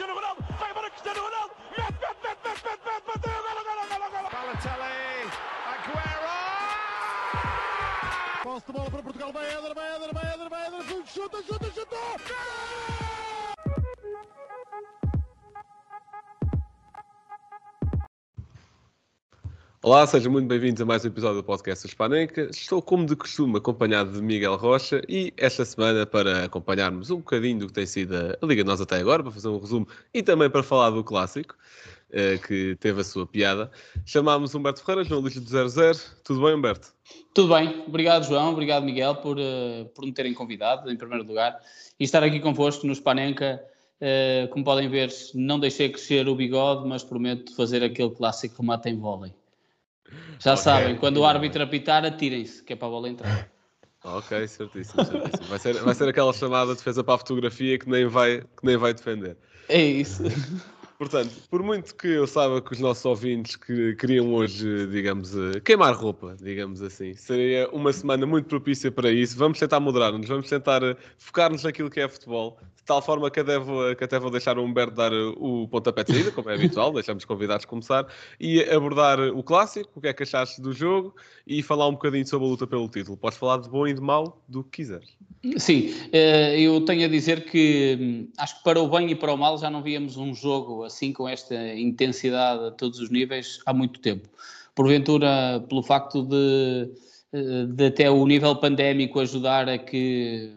Cristiano Ronaldo, vai embora Cristiano Ronaldo, mete, mete, mete, mete, mete, mete, bateu, golo, golo, golo, golo. Balotelli, Aguero! Posse de bola para Portugal, vai Éder, vai Éder, vai Éder, vai Éder, chuta, chuta, chuta! Olá, sejam muito bem-vindos a mais um episódio do podcast Hispanenca. Estou, como de costume, acompanhado de Miguel Rocha e esta semana, para acompanharmos um bocadinho do que tem sido a Liga Nós até agora, para fazer um resumo e também para falar do clássico, eh, que teve a sua piada, chamámos Humberto Ferreira, Luís do 00. Tudo bem, Humberto? Tudo bem, obrigado João, obrigado Miguel por, uh, por me terem convidado em primeiro lugar e estar aqui convosco no Spanenka. Uh, como podem ver, não deixei crescer o bigode, mas prometo fazer aquele clássico remate em vôlei. Já Ok. sabem, quando o árbitro apitar, atirem-se, que é para a bola entrar. Ok, certíssimo, certíssimo. Vai ser, vai ser aquela chamada de defesa para a fotografia que nem vai, que nem vai defender. É isso. Portanto, por muito que eu saiba que os nossos ouvintes que queriam hoje, digamos, eh, queimar roupa, digamos assim, seria uma semana muito propícia para isso. Vamos tentar moderar-nos, vamos tentar eh, focar-nos naquilo que é futebol, de tal forma que até vou, que até vou deixar o Humberto dar eh, o pontapé de saída, como é habitual, deixamos os convidados começar, e abordar o clássico, o que é que achaste do jogo, e falar um bocadinho sobre a luta pelo título. Podes falar de bom e de mau, do que quiseres. Sim, eu tenho a dizer que hum, acho que para o bem e para o mal já não víamos um jogo assim com esta intensidade a todos os níveis há muito tempo. Porventura, pelo facto de, eh, de até o nível pandémico ajudar a que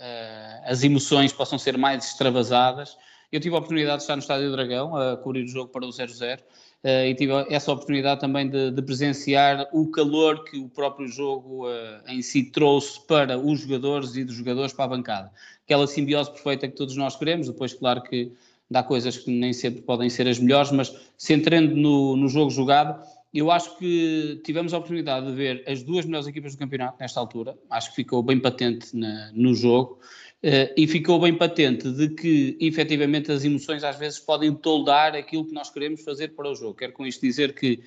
eh, as emoções possam ser mais extravasadas. Eu tive a oportunidade de estar no Estádio Dragão a cobrir o jogo para o 0-0 eh, e tive essa oportunidade também de, de presenciar o calor que o próprio jogo eh, em si trouxe para os jogadores e dos jogadores para a bancada. Aquela simbiose perfeita que todos nós queremos, depois, claro que dá coisas que nem sempre podem ser as melhores, mas centrando no, no jogo jogado, eu acho que tivemos a oportunidade de ver as duas melhores equipas do campeonato nesta altura, acho que ficou bem patente na- no jogo. Eh, e ficou bem patente de que, efetivamente, as emoções às vezes podem toldar aquilo que nós queremos fazer para o jogo. Quero com isto dizer que,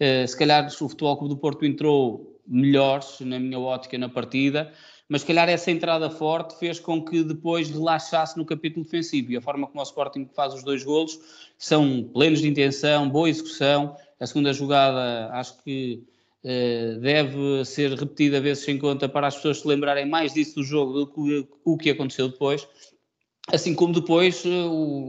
eh, se calhar, o Futebol Clube do Porto entrou melhor, na minha ótica, na partida, mas, se calhar, essa entrada forte fez com que depois relaxasse no capítulo defensivo. E a forma como o Sporting faz os dois golos são plenos de intenção, boa execução. A segunda jogada, acho que eh, deve ser repetida vezes sem conta para as pessoas se lembrarem mais disso do jogo do que o que aconteceu depois. Assim como depois eh,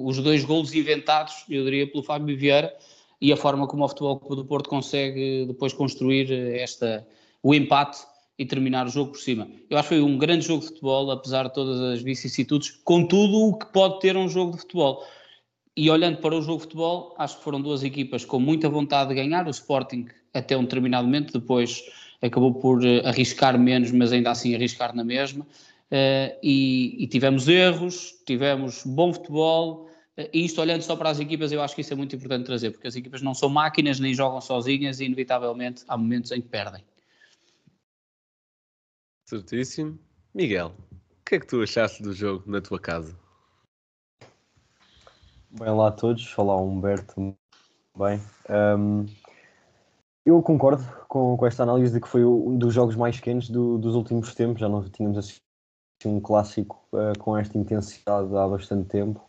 os dois golos inventados, eu diria, pelo Fábio Vieira e a forma como o Futebol Clube do Porto consegue depois construir eh, esta, o empate e terminar o jogo por cima. Eu acho que foi um grande jogo de futebol, apesar de todas as vicissitudes, com tudo o que pode ter um jogo de futebol. E olhando para o jogo de futebol, acho que foram duas equipas com muita vontade de ganhar. O Sporting, até um determinado momento, depois acabou por eh, arriscar menos, mas ainda assim arriscar na mesma. Eh, e, e tivemos erros, tivemos bom futebol. eh, E isto, olhando só para as equipas, eu acho que isso é muito importante trazer, porque as equipas não são máquinas nem jogam sozinhas e, inevitavelmente, há momentos em que perdem. Certíssimo. Miguel, o que é que tu achaste do jogo na tua casa? Bem lá a todos, olá Humberto. Bem, Hum, eu concordo com, com esta análise de que foi um dos jogos mais quentes do- dos últimos tempos. Já não tínhamos assistido um clássico eh, com esta intensidade há bastante tempo.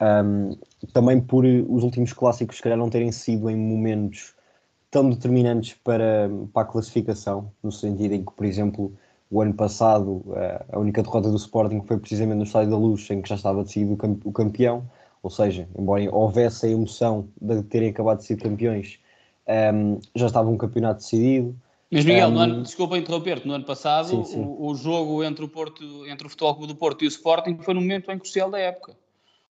Hum, também por os últimos clássicos, se calhar, não terem sido em momentos tão determinantes para, para a classificação, no sentido em que, por exemplo, o ano passado eh, a única derrota do Sporting foi precisamente no Estádio da Luz, em que já estava decidido o cam- o campeão. Ou seja, embora houvesse a emoção de terem acabado de ser campeões, ehm, já estava um campeonato decidido. Mas Miguel, Um, ano, desculpa interromper-te, no ano passado Sim, sim. O, o jogo entre o Porto, entre o Futebol Clube do Porto e o Sporting foi no momento bem crucial da época,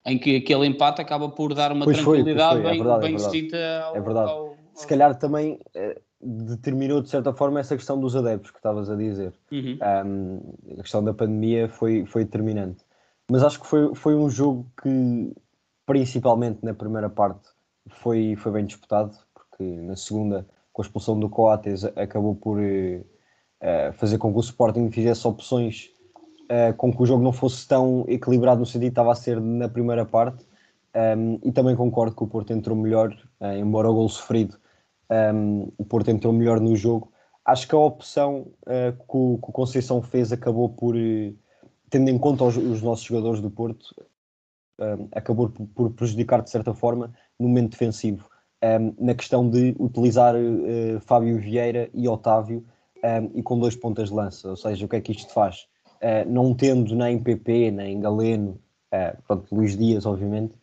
em que aquele empate acaba por dar uma Pois foi, tranquilidade foi, é bem, verdade, é bem verdade. distinta ao, É verdade. ao- Se ao- calhar também eh, determinou de certa forma essa questão dos adeptos que estavas a dizer. Uhum. Um, a questão da pandemia foi, foi determinante. Mas acho que foi, foi um jogo que, principalmente na primeira parte, foi, foi bem disputado, porque na segunda, com a expulsão do Coates, acabou por eh, fazer com que o Sporting fizesse opções eh, com que o jogo não fosse tão equilibrado no sentido que estava a ser na primeira parte. Um, e também concordo que o Porto entrou melhor, eh, embora o gol sofrido, um, o Porto entrou melhor no jogo. Acho que a opção eh, que, o, que o Conceição fez acabou por, eh, tendo em conta os, os nossos jogadores do Porto, um, acabou por, por, prejudicar de certa forma no momento defensivo, um, na questão de utilizar uh, Fábio Vieira e Otávio e com dois pontas de lança. Ou seja, o que é que isto faz? Uh, não tendo nem PP, nem Galeno, uh, pronto, Luís Dias, obviamente,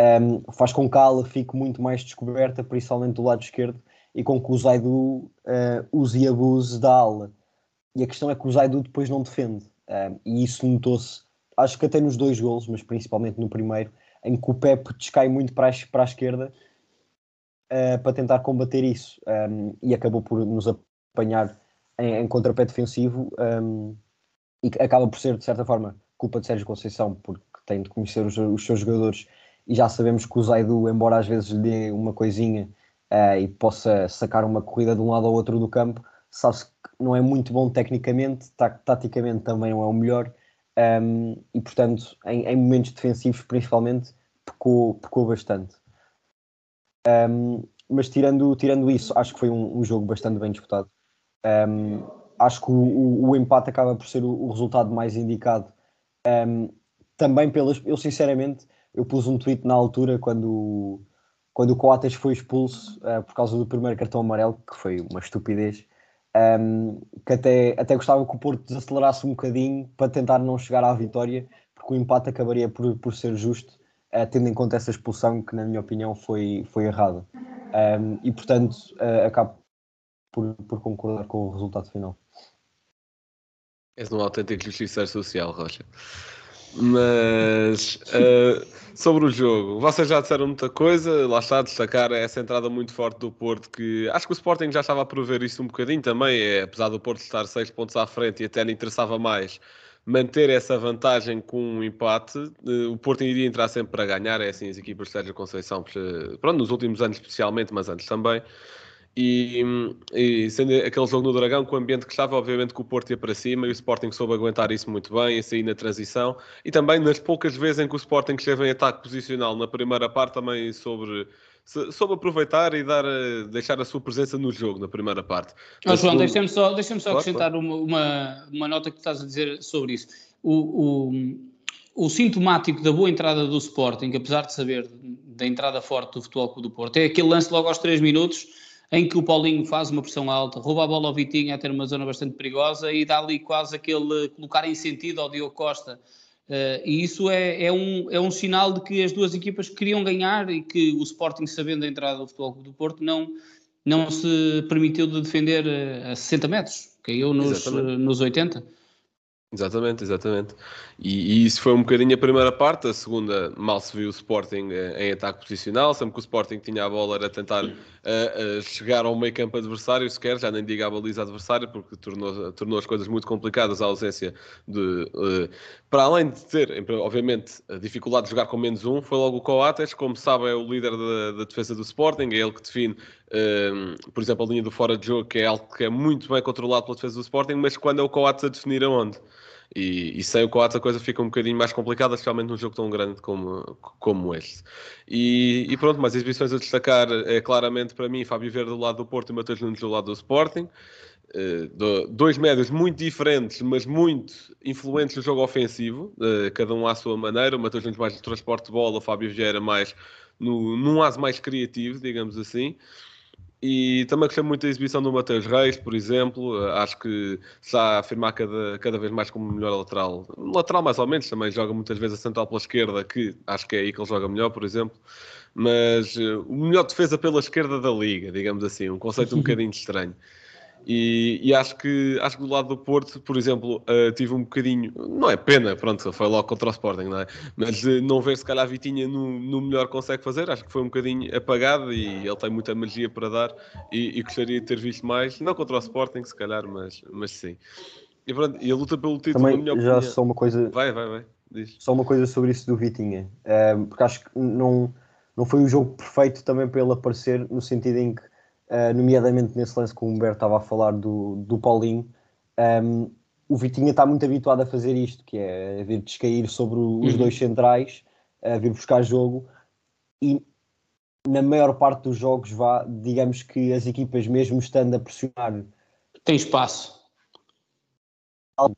um, faz com que a ala fique muito mais descoberta, principalmente do lado esquerdo, e com que o Zaidu uh, use e abuse da ala. E a questão é que o Zaidu depois não defende. Um, e isso notou-se, acho que até nos dois golos, mas principalmente no primeiro, em que o Pepe descai muito para a, para a esquerda uh, para tentar combater isso. Um, e acabou por nos apanhar em, em contrapé defensivo um, e acaba por ser, de certa forma, culpa de Sérgio Conceição, porque tem de conhecer os, os seus jogadores e já sabemos que o Zaidu, embora às vezes lhe dê uma coisinha uh, e possa sacar uma corrida de um lado ao outro do campo, sabe-se que não é muito bom tecnicamente, taticamente também não é o melhor, um, e portanto, em, em, momentos defensivos principalmente, pecou, pecou bastante. Um, mas tirando, tirando isso, acho que foi um, um jogo bastante bem disputado. Um, acho que o, o, o, empate acaba por ser o, o resultado mais indicado. também pelas. Eu sinceramente, eu pus um tweet na altura quando, quando o Coates foi expulso uh, por causa do primeiro cartão amarelo, que foi uma estupidez. Um, que até, até gostava que o Porto desacelerasse um bocadinho para tentar não chegar à vitória, porque o empate acabaria por, por ser justo, uh, tendo em conta essa expulsão que, na minha opinião, foi, foi errada. Um, e portanto, uh, acabo por, por concordar com o resultado final. És um autêntico justiceiro social, Rocha. Mas uh, sobre o jogo, vocês já disseram muita coisa, lá está a destacar essa entrada muito forte do Porto, que acho que o Sporting já estava a prover isso um bocadinho também, é, apesar do Porto estar seis pontos à frente e até lhe interessava mais manter essa vantagem com um empate, uh, o Porto iria entrar sempre para ganhar, é assim as equipas de Sérgio Conceição, pronto, nos últimos anos especialmente, mas antes também. E, e, sendo aquele jogo no Dragão, com o ambiente que estava, obviamente que o Porto ia para cima e o Sporting soube aguentar isso muito bem, e sair na transição. E também nas poucas vezes em que o Sporting esteve em ataque posicional na primeira parte, também sobre soube aproveitar e dar, deixar a sua presença no jogo na primeira parte. Oh, João, deixa-me só, deixa só acrescentar uma, uma, uma, nota que tu estás a dizer sobre isso. O, o, o, sintomático da boa entrada do Sporting, apesar de saber da entrada forte do Futebol Clube do Porto, é aquele lance logo aos 3 minutos em que o Paulinho faz uma pressão alta, rouba a bola ao Vitinho a ter uma zona bastante perigosa e dá ali quase aquele colocar em sentido ao Diogo Costa. Uh, e isso é, é, um, é um sinal de que as duas equipas queriam ganhar e que o Sporting, sabendo a entrada do Futebol do Porto, não, não se permitiu de defender a 60 metros, caiu nos, nos 80. Exatamente, exatamente. E, e, isso foi um bocadinho a primeira parte. A segunda, mal se viu o Sporting eh, em ataque posicional. Sempre que o Sporting tinha a bola era tentar uh, uh, chegar ao meio campo adversário, sequer, já nem diga a baliza adversária, porque tornou, tornou as coisas muito complicadas a ausência de. Uh, para além de ter, obviamente, a dificuldade de jogar com menos um, foi logo o Coates. Como sabe, é o líder da, da defesa do Sporting, é ele que define, por exemplo, a linha do fora de jogo, que é algo que é muito bem controlado pela defesa do Sporting, mas quando é o Coates a definir aonde. E, e, sem o Coates a coisa fica um bocadinho mais complicada, especialmente num jogo tão grande como, como este. E, e pronto, mais exibições a destacar é claramente para mim Fábio Verde do lado do Porto e Matheus Nunes do lado do Sporting. Uh, dois médios muito diferentes, mas muito influentes no jogo ofensivo, uh, cada um à sua maneira. O Matheus Nunes mais no transporte de bola, o Fábio Vieira mais no, num aso mais criativo, digamos assim. E também gostei muito da exibição do Mateus Reis, por exemplo. Acho que está a afirmar cada, cada vez mais como melhor lateral. Lateral, mais ou menos, também joga muitas vezes a central pela esquerda, que acho que é aí que ele joga melhor, por exemplo. Mas uh, o melhor defesa pela esquerda da liga, digamos assim, um conceito um bocadinho estranho. E, e, acho, que, acho que do lado do Porto, por exemplo, uh, tive um bocadinho, não é pena, pronto, foi logo contra o Sporting, não é? Mas uh, não ver se calhar a Vitinha no, no melhor consegue fazer, acho que foi um bocadinho apagado e ele tem muita magia para dar e, e gostaria de ter visto mais, não contra o Sporting, se calhar, mas, mas sim. E, pronto, e a luta pelo título, Também, já opinião... só uma coisa. Vai, vai, vai. Diz. Só uma coisa sobre isso do Vitinha, uh, porque acho que não, não foi o jogo perfeito também para ele aparecer, no sentido em que uh, nomeadamente nesse lance que o Humberto estava a falar do, do Paulinho, um, o Vitinha está muito habituado a fazer isto, que é vir descair sobre os uhum. dois centrais, a vir buscar jogo. E na maior parte dos jogos vá, digamos que as equipas mesmo estando a pressionar tem espaço.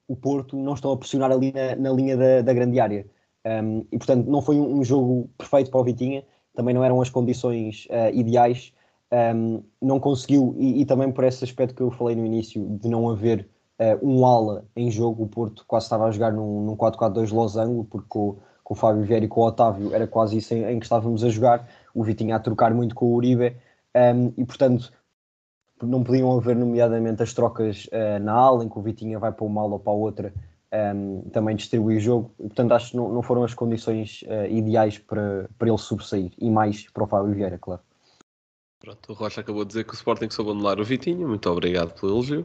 o Porto não estão a pressionar ali na, na linha da, da grande área. Um, e portanto não foi um, um, jogo perfeito para o Vitinha, também não eram as condições uh, ideais, um, não conseguiu, e, e, também por esse aspecto que eu falei no início, de não haver uh, um ala em jogo, o Porto quase estava a jogar num, num 4-4-2 losango, porque com, com o Fábio Vieira e com o Otávio era quase isso em, em, que estávamos a jogar, o Vitinha a trocar muito com o Uribe, um, e portanto não podiam haver nomeadamente as trocas uh, na ala, em que o Vitinha vai para uma ala ou para a outra, um, também distribuir o jogo, portanto acho que não, não foram as condições uh, ideais para, para ele sobressair, e mais para o Fábio Vieira, claro. Pronto, o Rocha acabou de dizer que o Sporting soube anular o Vitinho, muito obrigado pelo elogio.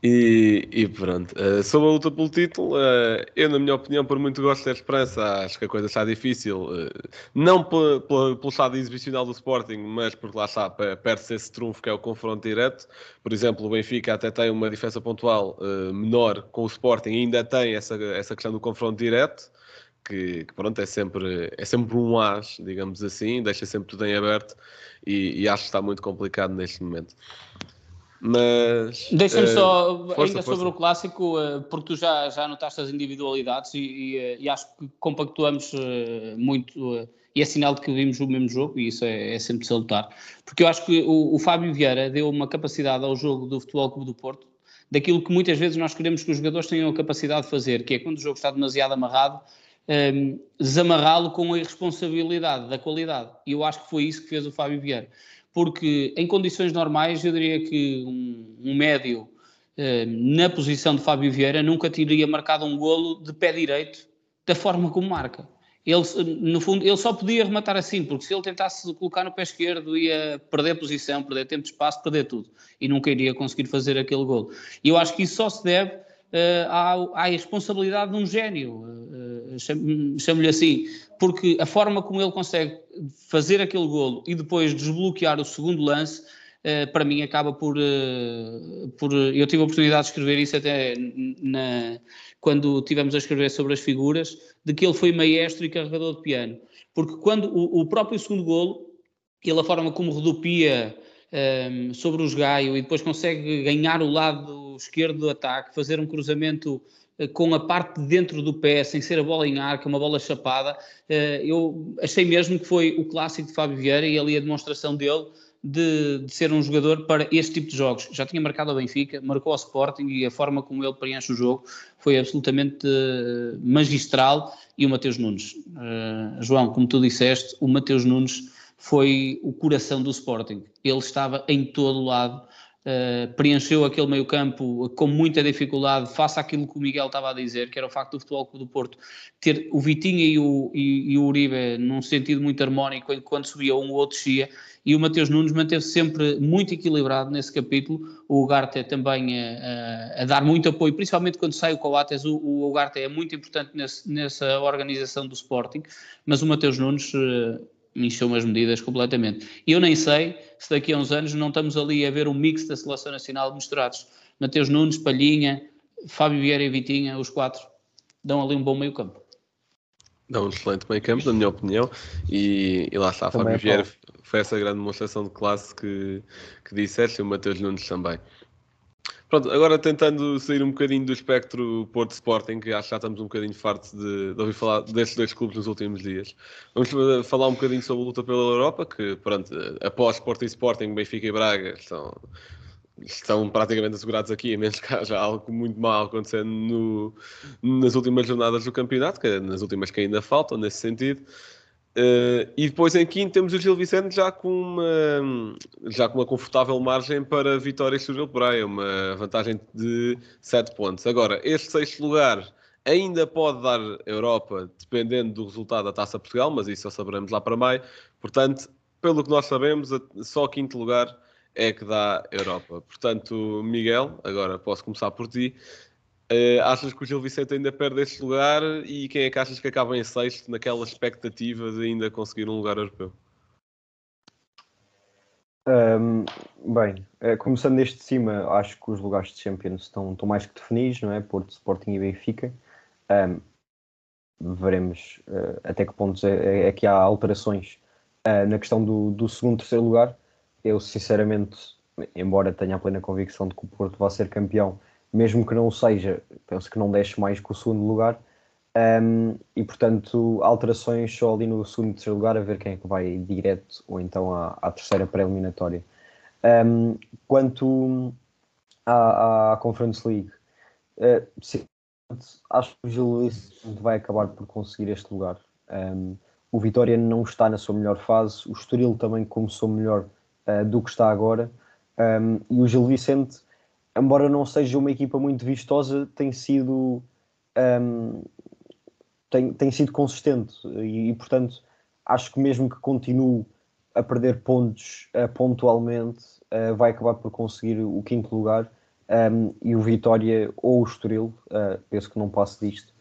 E, e pronto, uh, sobre a luta pelo título, uh, eu, na minha opinião, por muito gosto ter esperança, acho que a coisa está difícil. Uh, não pelo, estado exibicional do Sporting, mas porque lá está, perde-se esse trunfo que é o confronto direto. Por exemplo, o Benfica até tem uma diferença pontual menor com o Sporting, ainda tem essa, essa questão do confronto direto. Que, que, pronto, é sempre, é sempre um as, digamos assim, deixa sempre tudo em aberto e, e acho que está muito complicado neste momento. Mas. Deixa-me uh, só, força, ainda força. sobre o clássico, uh, porque tu já, já notaste as individualidades e, e, uh, e acho que compactuamos muito. e é sinal de que vimos o mesmo jogo, e isso é, é sempre salutar. Porque eu acho que o, o, Fábio Vieira deu uma capacidade ao jogo do Futebol Clube do Porto, daquilo que muitas vezes nós queremos que os jogadores tenham a capacidade de fazer, que é quando o jogo está demasiado amarrado, um, ehm, desamarrá-lo com a irresponsabilidade da qualidade. E eu acho que foi isso que fez o Fábio Vieira porque em condições normais eu diria que um, um médio eh, na posição de Fábio Vieira nunca teria marcado um golo de pé direito da forma como marca. Ele, no fundo, ele só podia rematar assim, porque se ele tentasse colocar no pé esquerdo ia perder posição, perder tempo de espaço, perder tudo. E nunca iria conseguir fazer aquele golo. E eu acho que isso só se deve à, à responsabilidade de um gênio, uh, chamo-lhe assim, porque a forma como ele consegue fazer aquele golo e depois desbloquear o segundo lance, para mim acaba por, por... Eu tive a oportunidade de escrever isso até na, quando tivemos a escrever sobre as figuras, de que ele foi maestro e carregador de piano. Porque quando o, o próprio segundo golo, ele a forma como rodopia um, ehm, sobre os Gaio e depois consegue ganhar o lado esquerdo do ataque, fazer um cruzamento uh, com a parte de dentro do pé, sem ser a bola em arco, uma bola chapada. Uh, eu achei mesmo que foi o clássico de Fábio Vieira e ali a demonstração dele de, de, ser um jogador para este tipo de jogos. Já tinha marcado ao Benfica, marcou ao Sporting e a forma como ele preenche o jogo foi absolutamente uh, magistral. E o Mateus Nunes, João, como tu disseste, o Mateus Nunes foi o coração do Sporting. Ele estava em todo lado, uh, preencheu aquele meio campo com muita dificuldade, face àquilo que o Miguel estava a dizer, que era o facto do Futebol do Porto ter o Vitinha e o, e, e o Uribe num sentido muito harmónico, quando subia um ou outro chia, e o Mateus Nunes manteve sempre muito equilibrado nesse capítulo, o Ugarte também a, a, a, dar muito apoio, principalmente quando sai o Coates, o, o Ugarte é muito importante nesse, nessa organização do Sporting, mas o Mateus Nunes uh, encheu as medidas completamente. Eu nem sei se daqui a uns anos não estamos ali a ver um mix da seleção nacional misturados. Mateus Nunes, Palhinha, Fábio Vieira e Vitinha, os quatro, dão ali um bom meio campo. Dão um excelente meio campo, na minha opinião, e, e lá está, também Fábio é Vieira foi essa grande demonstração de classe que, que disseste, e o Mateus Nunes também. Pronto, agora tentando sair um bocadinho do espectro Porto Sporting, que acho que já estamos um bocadinho fartos de, de, ouvir falar destes dois clubes nos últimos dias. Vamos falar um bocadinho sobre a luta pela Europa, que pronto, após Porto e Sporting, Benfica e Braga estão, estão praticamente assegurados aqui, a menos que haja algo muito mal acontecendo no, nas últimas jornadas do campeonato, que é nas últimas que ainda faltam, nesse sentido. Uh, e depois em quinto temos o Gil Vicente já com uma, já com uma confortável margem para vitória sobre o Praia, uma vantagem de 7 pontos. Agora, este sexto lugar ainda pode dar Europa, dependendo do resultado da Taça Portugal, mas isso só saberemos lá para maio. Portanto, pelo que nós sabemos, só quinto lugar é que dá Europa. Portanto, Miguel, agora posso começar por ti. Uh, achas que o Gil Vicente ainda perde este lugar e quem é que achas que acaba em sexto naquela expectativa de ainda conseguir um lugar europeu? Um, bem, uh, começando desde de cima, acho que os lugares de Champions estão, estão mais que definidos, não é? Porto, Sporting e Benfica. Um, veremos uh, até que pontos é, é, é que há alterações na questão do, do segundo, terceiro lugar. Eu, sinceramente, embora tenha a plena convicção de que o Porto vai ser campeão, mesmo que não seja, penso que não deixe mais que o segundo lugar. Um, e portanto, alterações só ali no segundo e terceiro lugar, a ver quem é que vai direto ou então à, à terceira pré-eliminatória. Um, quanto à, à, Conference League, uh, sim, acho que o Gil Luís vai acabar por conseguir este lugar. Um, o Vitória não está na sua melhor fase, o Estoril também começou melhor uh, do que está agora, um, e o Gil Vicente, embora não seja uma equipa muito vistosa, tem sido um, tem, tem sido consistente e, e, portanto acho que mesmo que continue a perder pontos uh, pontualmente uh, vai acabar por conseguir o quinto lugar um, e o Vitória ou o Estoril, uh, penso que não passe disto,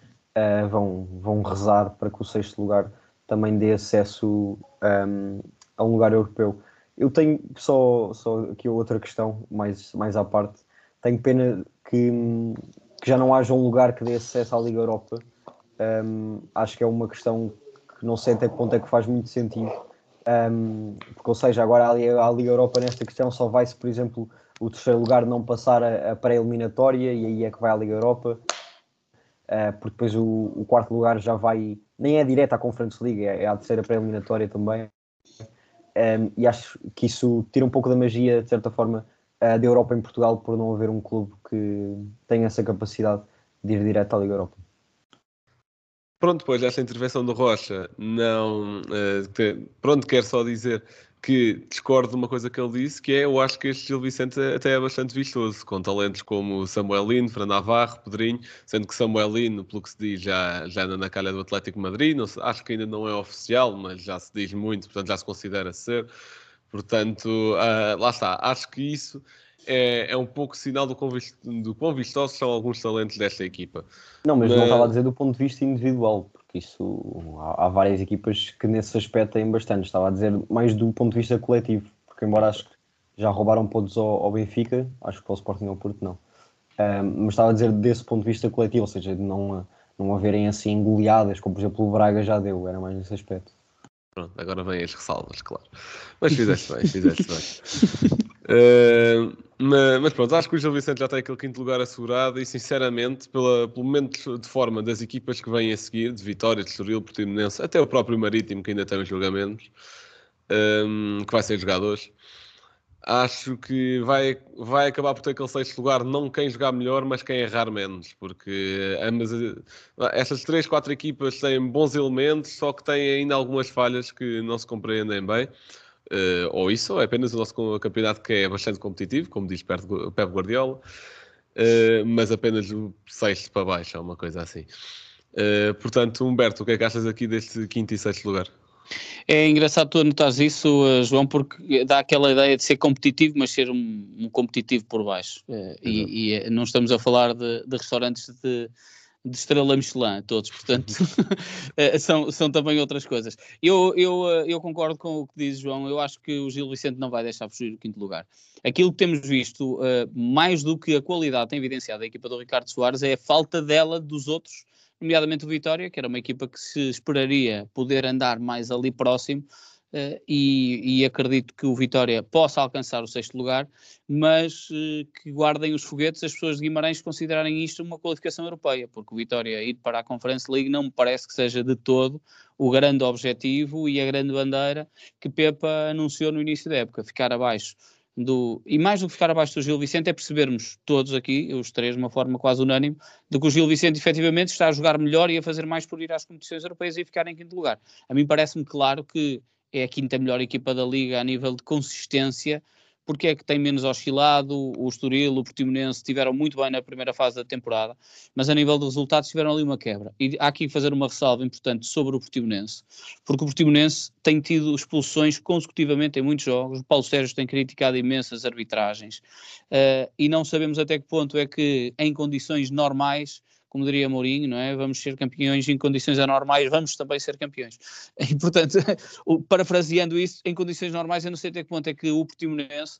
vão, vão rezar para que o sexto lugar também dê acesso um, a um lugar europeu. Eu tenho só, só aqui outra questão, mais, mais à parte. Tenho pena que, que já não haja um lugar que dê acesso à Liga Europa. Um, acho que é uma questão que não sei até que ponto é que faz muito sentido. Um, porque, ou seja, agora a Liga, Europa nesta questão só vai se, por exemplo, o terceiro lugar não passar a, a pré-eliminatória e aí é que vai à Liga Europa. Uh, porque depois o, o, quarto lugar já vai, nem é direto à Conference League, é, é à terceira pré-eliminatória também. Um, e acho que isso tira um pouco da magia, de certa forma, da Europa em Portugal, por não haver um clube que tenha essa capacidade de ir direto à Liga Europa. Pronto, depois desta intervenção do Rocha, não. Uh, pronto, quero só dizer que discordo de uma coisa que ele disse, que é eu acho que este Gil Vicente até é bastante vistoso, com talentos como Samuel Lino, Fran Navarro, Pedrinho, sendo que Samuel Lino, pelo que se diz, já, já anda na calha do Atlético Madrid, não, acho que ainda não é oficial, mas já se diz muito, portanto já se considera ser. Portanto, uh, lá está, acho que isso é, é um pouco sinal do quão, do quão vistosos são alguns talentos desta equipa. Não, mas, mas não estava a dizer do ponto de vista individual, porque isso há, há, várias equipas que nesse aspecto têm bastante. Estava a dizer mais do ponto de vista coletivo, porque embora acho que já roubaram pontos ao, ao Benfica, acho que para o Sporting ao Porto não. Um, mas estava a dizer desse ponto de vista coletivo, ou seja, de não, não haverem assim goleadas, como por exemplo o Braga já deu, era mais nesse aspecto. Pronto, agora vêm as ressalvas, claro. Mas fizeste bem, fizeste bem. Uh, mas, mas, pronto, acho que o Gil Vicente já tem aquele quinto lugar assegurado e, sinceramente, pela, pelo momento de forma das equipas que vêm a seguir, de Vitória, de Estoril, Portimonense, até o próprio Marítimo, que ainda tem os julgamentos, um, que vai ser jogado hoje, acho que vai, vai acabar por ter aquele sexto lugar, não quem jogar melhor, mas quem errar menos, porque ambas, estas três, quatro equipas têm bons elementos, só que têm ainda algumas falhas que não se compreendem bem. Uh, ou isso, é apenas o nosso campeonato que é bastante competitivo, como diz Pep Guardiola, uh, mas apenas o sexto para baixo, é uma coisa assim. Uh, portanto, Humberto, o que é que achas aqui deste quinto e sexto lugar? É engraçado tu anotares isso, João, porque dá aquela ideia de ser competitivo, mas ser um, um competitivo por baixo. E, e, não estamos a falar de, de restaurantes de, de estrela Michelin, todos, portanto, eh, são, são também outras coisas. Eu, eu, eh, eu concordo com o que diz João, eu acho que o Gil Vicente não vai deixar fugir o quinto lugar. Aquilo que temos visto, mais do que a qualidade tem evidenciado da equipa do Ricardo Soares, é a falta dela dos outros, nomeadamente o Vitória, que era uma equipa que se esperaria poder andar mais ali próximo, Uh, e, e, acredito que o Vitória possa alcançar o sexto lugar, mas uh, que guardem os foguetes as pessoas de Guimarães considerarem isto uma qualificação europeia, porque o Vitória ir para a Conference League não me parece que seja de todo o grande objetivo e a grande bandeira que Pepa anunciou no início da época, ficar abaixo do, e mais do que ficar abaixo do Gil Vicente é percebermos todos aqui, os três de uma forma quase unânime, de que o Gil Vicente efetivamente está a jogar melhor e a fazer mais por ir às competições europeias e ficar em quinto lugar. A mim parece-me claro que é a quinta melhor equipa da liga a nível de consistência, porque é que tem menos oscilado, o Estoril, o Portimonense tiveram muito bem na primeira fase da temporada, mas a nível de resultados tiveram ali uma quebra. E há aqui fazer uma ressalva importante sobre o Portimonense, porque o Portimonense tem tido expulsões consecutivamente em muitos jogos, o Paulo Sérgio tem criticado imensas arbitragens, uh, e não sabemos até que ponto é que em condições normais como diria Mourinho, não é? Vamos ser campeões em condições anormais, vamos também ser campeões. E, portanto, parafraseando isso, em condições normais, eu não sei até que ponto é que o Portimonense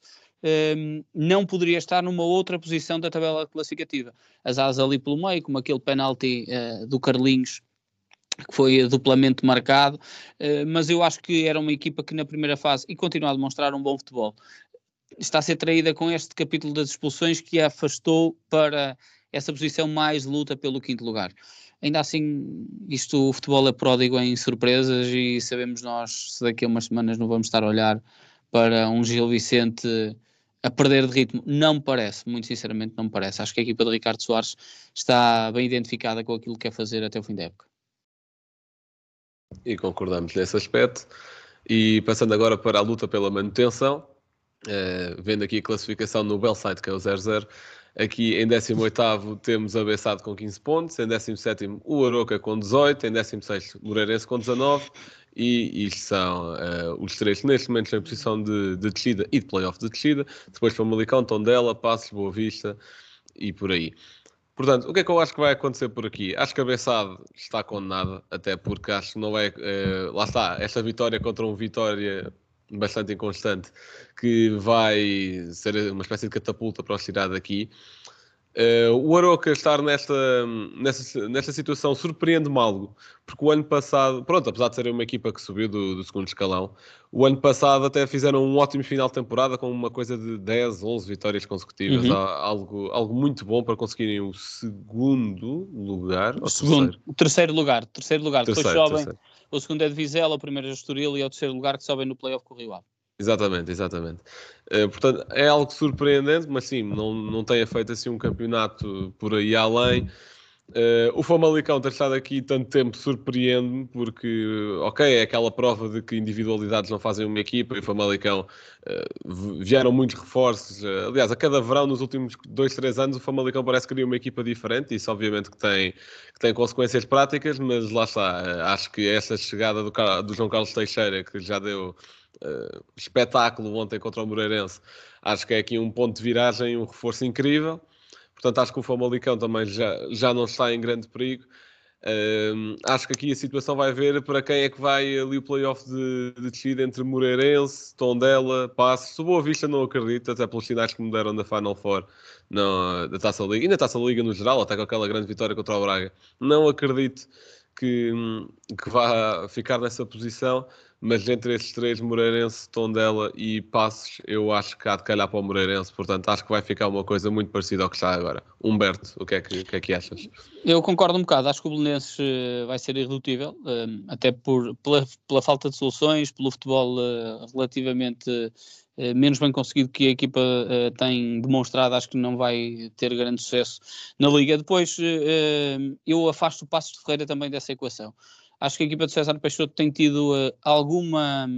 um, não poderia estar numa outra posição da tabela classificativa. As asas ali pelo meio, como aquele penalti uh, do Carlinhos, que foi duplamente marcado, uh, mas eu acho que era uma equipa que na primeira fase, e continua a demonstrar um bom futebol, está a ser traída com este capítulo das expulsões que a afastou para essa posição mais luta pelo quinto lugar. ainda assim, isto, o futebol é pródigo em surpresas e sabemos nós se daqui a umas semanas não vamos estar a olhar para um Gil Vicente a perder de ritmo. Não me parece, muito sinceramente, não me parece. Acho que a equipa de Ricardo Soares está bem identificada com aquilo que quer fazer até o fim da época. E concordamos nesse aspecto. E passando agora para a luta pela manutenção, eh, vendo aqui a classificação no Belside, que é o 0-0. Aqui em 18 temos a Bessade com 15 pontos, em 17 o Aroca com 18, em 16 o Moreirense com 19 e isto são uh, os três neste momento em posição de, de descida e de playoff de descida, depois Famalicão, Tondela, Passos, Boa Vista e por aí. Portanto, o que é que eu acho que vai acontecer por aqui? Acho que a Bessade está condenada, até porque acho que não é. Uh, lá está, esta vitória contra um Vitória bastante inconstante, que vai ser uma espécie de catapulta para os tirar daqui. Uh, o Aroca estar nesta, nesta, nesta situação surpreende-me algo, porque o ano passado, pronto, apesar de ser uma equipa que subiu do, do, segundo escalão, o ano passado até fizeram um ótimo final de temporada com uma coisa de 10, 11 vitórias consecutivas, uhum. algo, algo muito bom para conseguirem o segundo lugar. O segundo, terceiro? o terceiro lugar, terceiro lugar, terceiro, depois terceiro. O segundo é de Vizela, o primeiro é de Estoril e é o terceiro lugar que sobem no playoff com o Rio Ave. Exatamente, exatamente. Uh, portanto, é algo surpreendente, mas sim, não, não tenha feito assim um campeonato por aí além. Uh, o Famalicão ter estado aqui tanto tempo surpreende-me, porque, ok, é aquela prova de que individualidades não fazem uma equipa e o Famalicão uh, vieram muitos reforços. Uh, aliás, a cada verão, nos últimos dois, três anos, o Famalicão parece que queria uma equipa diferente. Isso, obviamente, que tem, que tem consequências práticas, mas lá está. acho que essa chegada do, do João Carlos Teixeira, que já deu espetáculo ontem contra o Moreirense. Acho que é aqui um ponto de viragem, um reforço incrível. Portanto, acho que o Famalicão também já, já não está em grande perigo. Uh, acho que aqui a situação vai ver para quem é que vai ali o playoff de, de descida entre Moreirense, Tondela, Passos. Se Boa Vista não acredito, até pelos sinais que me deram da Final Four não, da Taça Liga, e na Taça Liga no geral, até com aquela grande vitória contra o Braga. Não acredito que, que vá ficar nessa posição mas entre estes três, Moreirense, Tondela e Passos, eu acho que há de calhar para o Moreirense, portanto acho que vai ficar uma coisa muito parecida ao que está agora. Humberto, o que é que, que, é que achas? Eu concordo um bocado, acho que o Belenenses eh, vai ser irredutível, eh, até por, pela, pela falta de soluções, pelo futebol eh, relativamente menos bem conseguido que a equipa tem demonstrado, acho que não vai ter grande sucesso na Liga. Depois eu afasto o Passos de Ferreira também dessa equação acho que a equipa de César Peixoto tem tido uh, alguma,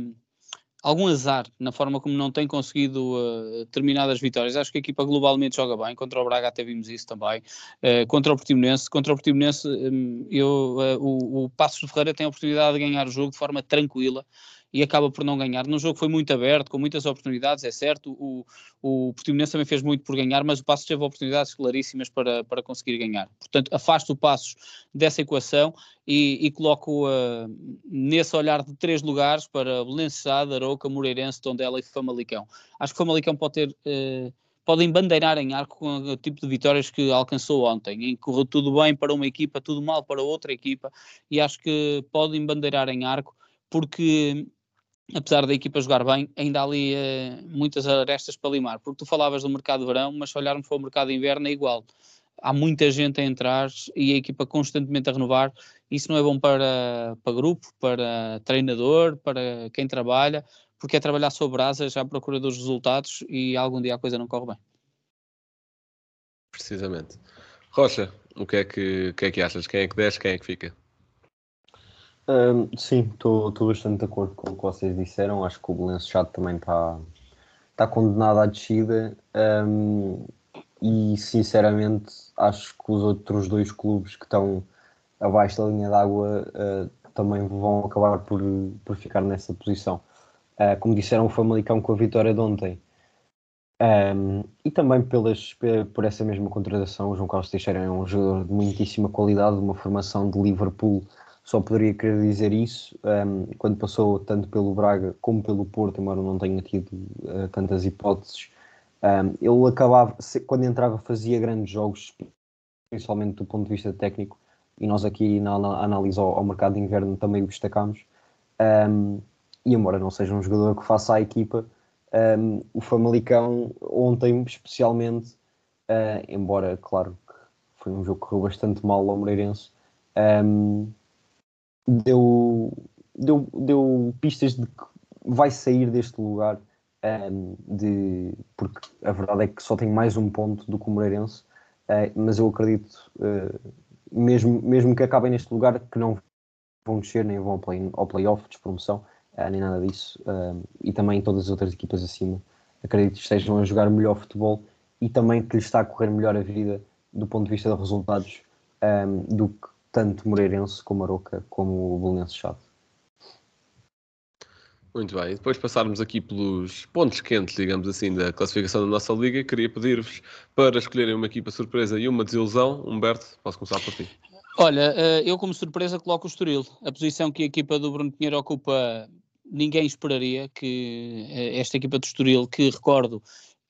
algum azar na forma como não tem conseguido uh, determinadas vitórias. Acho que a equipa globalmente joga bem. Contra o Braga até vimos isso também. Uh, contra o Portimonense, contra o Portimonense um, eu, o, o Passos de Ferreira tem a oportunidade de ganhar o jogo de forma tranquila e acaba por não ganhar. Num jogo foi muito aberto, com muitas oportunidades, é certo. O, o Portimonense também fez muito por ganhar, mas o Passos teve oportunidades claríssimas para, para conseguir ganhar. Portanto, afasto o Passos dessa equação e, e coloco uh, nesse olhar de três lugares para Belenenses, Aroca, Moreirense, Tondela e Famalicão. Acho que Famalicão pode ter... Uh, podem bandeirar em arco com o tipo de vitórias que alcançou ontem, em que correu tudo bem para uma equipa, tudo mal para outra equipa, e acho que podem bandeirar em arco, porque apesar da equipa jogar bem, ainda há ali uh, muitas arestas para limar, porque tu falavas do mercado de verão, mas se olharmos para o mercado de inverno é igual. Há muita gente a entrar e a equipa constantemente a renovar. Isso não é bom para, para grupo, para treinador, para quem trabalha, porque é trabalhar sobre asas à procura dos resultados e algum dia a coisa não corre bem. Precisamente. Rocha, o que é que, que, é que achas? Quem é que desce, quem é que fica? Um, sim, estou bastante de acordo com o que vocês disseram. Acho que o Belenenses Chato também está tá condenado à descida. Um, e sinceramente acho que os outros dois clubes que estão abaixo da linha d'água uh, também vão acabar por, por ficar nessa posição. Uh, como disseram, o Famalicão com a vitória de ontem. Um, e também pelas, por essa mesma contratação, o João Carlos Teixeira é um jogador de muitíssima qualidade, uma formação de Liverpool só poderia querer dizer isso um, quando passou tanto pelo Braga como pelo Porto, embora não tenha tido uh, tantas hipóteses. Um, ele acabava, quando entrava, fazia grandes jogos, principalmente do ponto de vista técnico, e nós aqui na, na análise ao, ao, mercado de inverno também o destacamos. Um, e embora não seja um jogador que faça a equipa, o Famalicão ontem especialmente, uh, embora claro que foi um jogo que correu bastante mal ao Moreirense, um, deu, deu, deu pistas de que vai sair deste lugar, um, de, porque a verdade é que só tem mais um ponto do que o Moreirense, uh, mas eu acredito, uh, mesmo, mesmo que acabem neste lugar, que não vão descer, nem vão ao, play, playoff, despromoção, uh, nem nada disso, e também todas as outras equipas acima, acredito que estejam a jogar melhor futebol e também que lhes está a correr melhor a vida do ponto de vista de resultados um, do que tanto Moreirense como Aroca como o Belenense Chave. Muito bem, e depois passarmos aqui pelos pontos quentes, digamos assim, da classificação da nossa liga, queria pedir-vos para escolherem uma equipa surpresa e uma desilusão. Humberto, posso começar por ti. Olha, eh, eu como surpresa coloco o Estoril. A posição que a equipa do Bruno Pinheiro ocupa, ninguém esperaria que eh, esta equipa do Estoril, que recordo,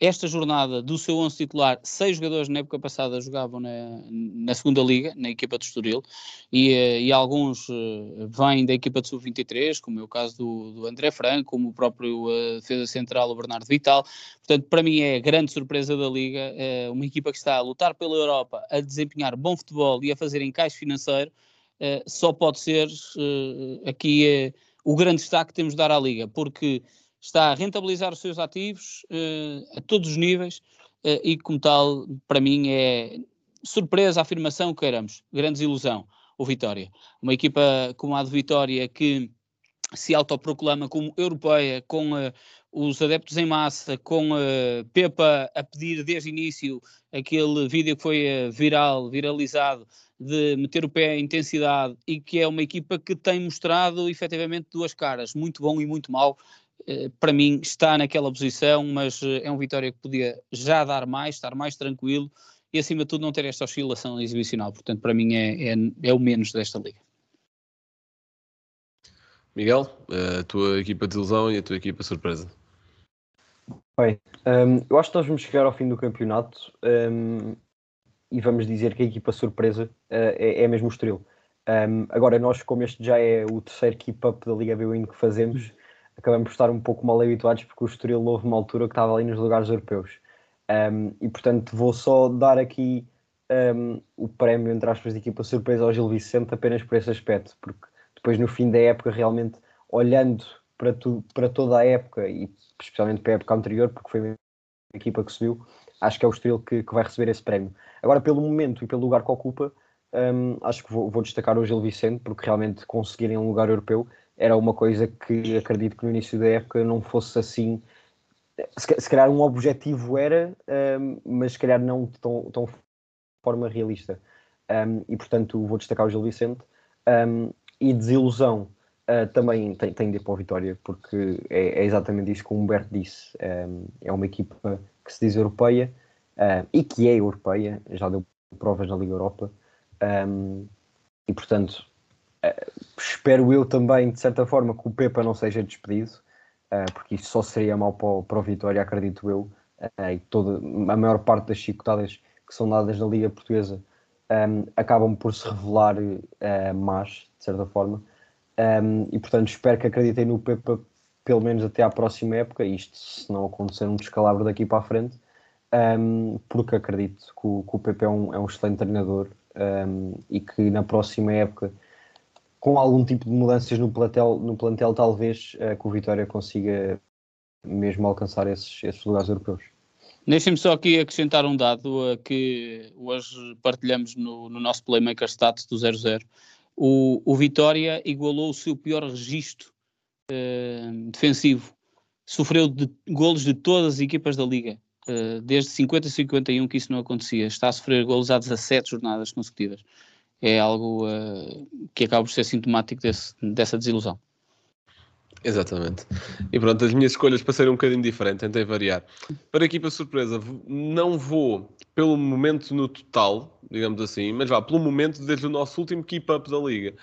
esta jornada do seu 11 titular, seis jogadores na época passada jogavam na, na segunda liga, na equipa de Estoril, e, eh, e alguns uh, vêm da equipa de sub-23, como é o caso do, do, André Franco, como o próprio uh, defesa central, o Bernardo Vital. Portanto, para mim é a grande surpresa da liga, uh, uma equipa que está a lutar pela Europa, a desempenhar bom futebol e a fazer encaixe financeiro, só pode ser aqui o grande destaque que temos de dar à liga, porque está a rentabilizar os seus ativos uh, a todos os níveis uh, e, como tal, para mim é surpresa, afirmação, queiramos, grande desilusão, o Vitória. Uma equipa como a de Vitória que se autoproclama como europeia, com uh, os adeptos em massa, com Pepa a pedir desde o início aquele vídeo que foi viral, viralizado, de meter o pé em intensidade e que é uma equipa que tem mostrado efetivamente duas caras, muito bom e muito mau, para mim está naquela posição, mas eh, é um Vitória que podia já dar mais, estar mais tranquilo e acima de tudo não ter esta oscilação exibicional. Portanto, para mim é, é, é o menos desta liga. Miguel, a tua equipa de ilusão e a tua equipa surpresa. Bem, um, eu acho que nós vamos chegar ao fim do campeonato um, e vamos dizer que a equipa surpresa uh, é, é mesmo o Estoril. Um, agora, nós, como este já é o terceiro keep-up da Liga B que fazemos, acabamos por estar um pouco mal habituados porque o Estoril houve uma altura que estava ali nos lugares europeus. Um, e portanto vou só dar aqui um, o prémio, entre aspas, de equipa surpresa ao Gil Vicente apenas por esse aspecto, porque depois no fim da época, realmente olhando para, tu, para toda a época e especialmente para a época anterior, porque foi a equipa que subiu, acho que é o Estoril que, que vai receber esse prémio. Agora, pelo momento e pelo lugar que ocupa, um, acho que vou, vou, destacar o Gil Vicente, porque realmente conseguirem um lugar europeu era uma coisa que acredito que no início da época não fosse assim. Se, se calhar um objetivo era, um, mas se calhar não tão, tão forma realista. Um, e portanto vou destacar o Gil Vicente. Um, e desilusão uh, também tem, tem de ir para o Vitória, porque é, é, exatamente isso que o Humberto disse. é uma equipa que se diz europeia uh, e que é europeia, já deu provas na Liga Europa. e portanto espero eu também, de certa forma, que o Pepa não seja despedido, uh, porque isso só seria mau para o, para o Vitória, acredito eu. Uh, e toda, a maior parte das chicotadas que são dadas na Liga Portuguesa um, acabam por se revelar uh, más, de certa forma. Um, e portanto, espero que acreditem no Pepa pelo menos até à próxima época, isto se não acontecer um descalabro daqui para a frente, um, porque acredito que o, que o Pepe é um, é um excelente treinador e que na próxima época com algum tipo de mudanças no plantel, no plantel talvez uh, que o Vitória consiga mesmo alcançar esses, esses lugares europeus. Deixem-me só aqui acrescentar um dado uh, que hoje partilhamos no, no nosso Playmaker Stats do 00. O, o Vitória igualou o seu pior registro uh, defensivo. Sofreu de golos de todas as equipas da Liga. Uh, desde 50 a 51 que isso não acontecia. Está a sofrer golos há 17 jornadas consecutivas é algo uh, que acaba por ser sintomático desse, dessa desilusão. Exatamente. E pronto, as minhas escolhas para serem um bocadinho diferente, tentei variar. Para a equipa surpresa, não vou pelo momento no total, digamos assim, mas vá pelo momento desde o nosso último keep-up da liga.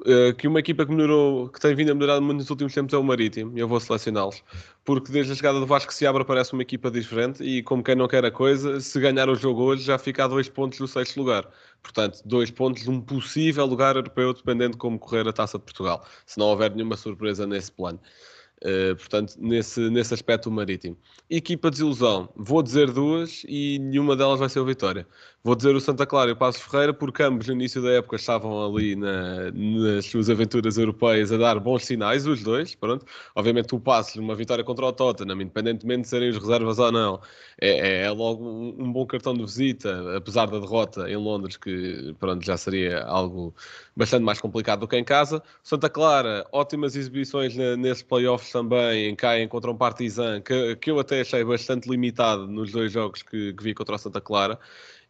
Uh, que uma equipa que melhorou, que tem vindo a melhorar muito nos últimos tempos é o Marítimo, e eu vou selecioná-los, porque desde a chegada do Vasco se abre parece uma equipa diferente e como quem não quer a coisa, se ganhar o jogo hoje já fica a dois pontos do sexto lugar. Portanto, dois pontos de um possível lugar europeu, dependendo de como correr a Taça de Portugal, se não houver nenhuma surpresa nesse plano. Uh, portanto, nesse, nesse aspecto, o Marítimo. Equipa de desilusão, vou dizer duas e nenhuma delas vai ser o Vitória. Vou dizer o Santa Clara e o Passos Ferreira, porque ambos no início da época estavam ali na, nas suas aventuras europeias a dar bons sinais, os dois, pronto. Obviamente o Passos, numa vitória contra o Tottenham, independentemente de serem os reservas ou não, é, é, é logo um, um, bom cartão de visita, apesar da derrota em Londres, que pronto, já seria algo bastante mais complicado do que em casa. Santa Clara, ótimas exibições nesses playoffs também, em caem contra um Partizan, que, que eu até achei bastante limitado nos dois jogos que, que vi contra o Santa Clara.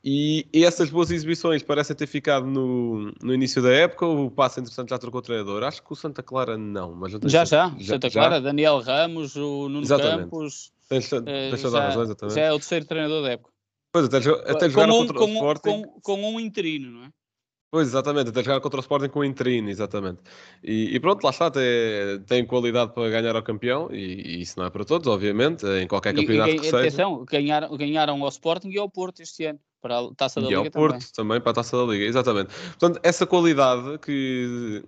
E, essas boas exibições parecem ter ficado no, no início da época. O passo interessante já trocou o treinador. Acho que o Santa Clara não, mas já, já, já. Santa Clara, já? Daniel Ramos, o Nuno exatamente. Campos. Tens, tens uh, toda a razão, exatamente. Já é o terceiro treinador da época. Pois, até, até jogar um, contra o com, Sporting. Com, com um interino, não é? Pois, exatamente, até jogar contra o Sporting com o Interino, exatamente. E, e, pronto, lá está, tem, tem qualidade para ganhar ao campeão, e, e, isso não é para todos, obviamente, em qualquer campeonato e, que atenção, seja. Ganharam, ganharam ao Sporting e ao Porto este ano para a Taça da e Liga ao Porto também. também. para a Taça da Liga, exatamente. Portanto, essa qualidade que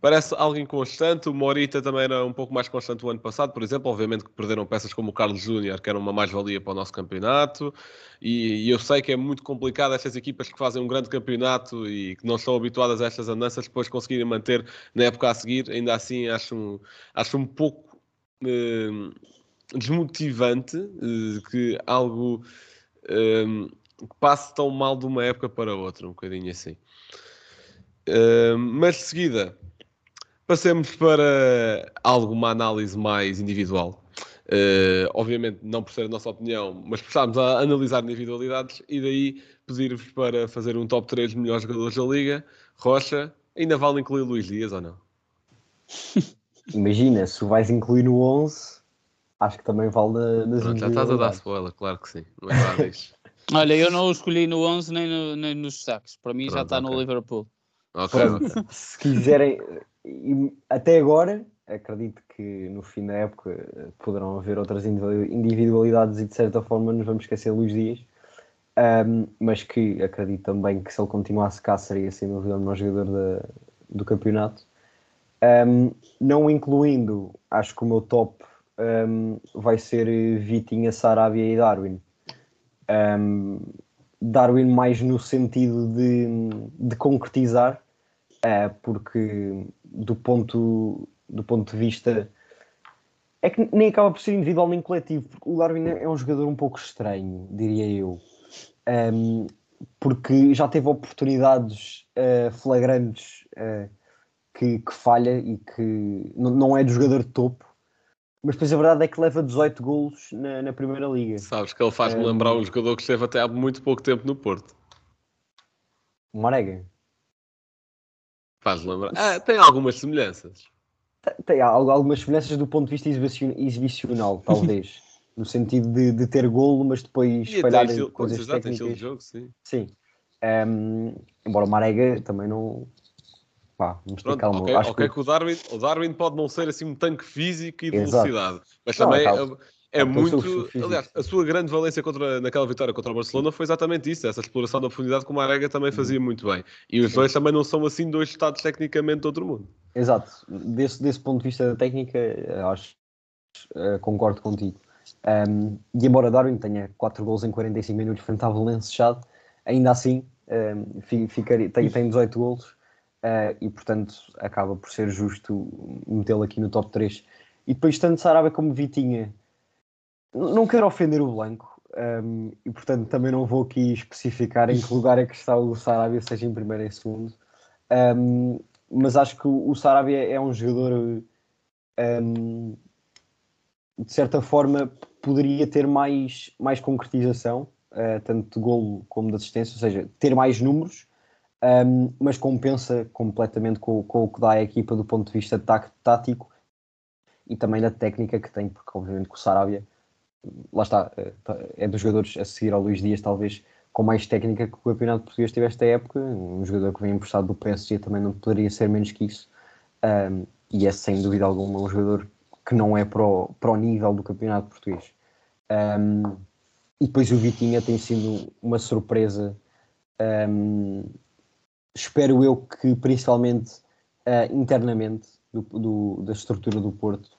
parece algo inconstante, o Morita também era um pouco mais constante o ano passado, por exemplo, obviamente que perderam peças como o Carlos Júnior, que era uma mais-valia para o nosso campeonato, e, e, eu sei que é muito complicado estas equipas que fazem um grande campeonato e que não estão habituadas a estas andanças depois conseguirem manter na época a seguir, ainda assim acho, acho um pouco eh, desmotivante eh, que algo... Eh, passe tão mal de uma época para outra, um bocadinho assim. Uh, mas de seguida, passemos para alguma análise mais individual. Uh, obviamente, não por ser a nossa opinião, mas estarmos a analisar individualidades e daí pedir-vos para fazer um top 3 de melhores jogadores da Liga. Rocha, ainda vale incluir Luís Dias ou não? Imagina, se o vais incluir no 11, acho que também vale nas Pronto, Já estás a dar spoiler, claro que sim. Não é nada disso. Olha, eu não o escolhi no 11 nem, no, nem nos destaques. Para mim Pronto, já está okay. no Liverpool. Ok. Se quiserem, até agora, acredito que no fim da época poderão haver outras individualidades e de certa forma nos vamos esquecer Luís Dias. Um, mas que acredito também que se ele continuasse cá seria sem dúvida o melhor jogador da, do campeonato. Um, não incluindo, acho que o meu top um, vai ser Vitinha, Sarabia e Darwin um, Darwin mais no sentido de, de concretizar, uh, porque do ponto, do ponto de vista é que nem acaba por ser individual nem coletivo, porque o Darwin é um jogador um pouco estranho, diria eu, um, porque já teve oportunidades uh, flagrantes uh, que, que, falha e que não é do jogador de topo, mas depois a verdade é que leva 18 golos na, na Primeira Liga. Sabes que ele faz-me é... lembrar um jogador que esteve até há muito pouco tempo no Porto. O Marega. Faz lembrar. Ah, tem algumas semelhanças. Tem algumas semelhanças do ponto de vista exibicional, talvez. no sentido de, de, ter golo, mas depois e espalhar coisas, coisas técnicas. De jogo, sim. Sim. Um, embora o Marega também não, Pá, vamos ter calma. Ok, Acho okay que... que... o, Darwin, o Darwin pode não ser assim um tanque físico e de Exato. velocidade, mas não, também é, é muito. Aliás, a sua grande valência contra, naquela vitória contra o Barcelona foi exatamente isso, essa exploração da profundidade que o Marega também fazia uhum. muito bem. E os dois também não são assim dois estados tecnicamente de outro mundo. Exato, desse, desse ponto de vista da técnica, acho, uh, concordo contigo. Um, e embora Darwin tenha 4 gols em 45 minutos frente à Valencia ainda assim um, ficaria, tem, tem 18 gols uh, e portanto acaba por ser justo metê-lo aqui no top 3. E depois, tanto Sarabia como Vitinha, não quero ofender o Blanco um, ehm, e portanto também não vou aqui especificar em que lugar é que está o Sarabia, seja em primeiro ou em segundo. Um, ehm, mas acho que o Sarabia é um jogador um, ehm, de certa forma poderia ter mais, mais concretização, uh, tanto de golo como de assistência, ou seja, ter mais números, um, mas compensa completamente com, com, o que dá a equipa do ponto de vista tático e também da técnica que tem, porque obviamente com o Sarabia, lá está, eh, é dos jogadores a seguir ao Luís Dias, talvez com mais técnica que o campeonato português tive esta época. Um jogador que vem emprestado do PSG também não poderia ser menos que isso. Um, e é sem dúvida alguma um jogador que não é para o, para o nível do campeonato português. Um, e depois o Vitinha tem sido uma surpresa um, espero eu que principalmente uh, internamente do, do, da estrutura do Porto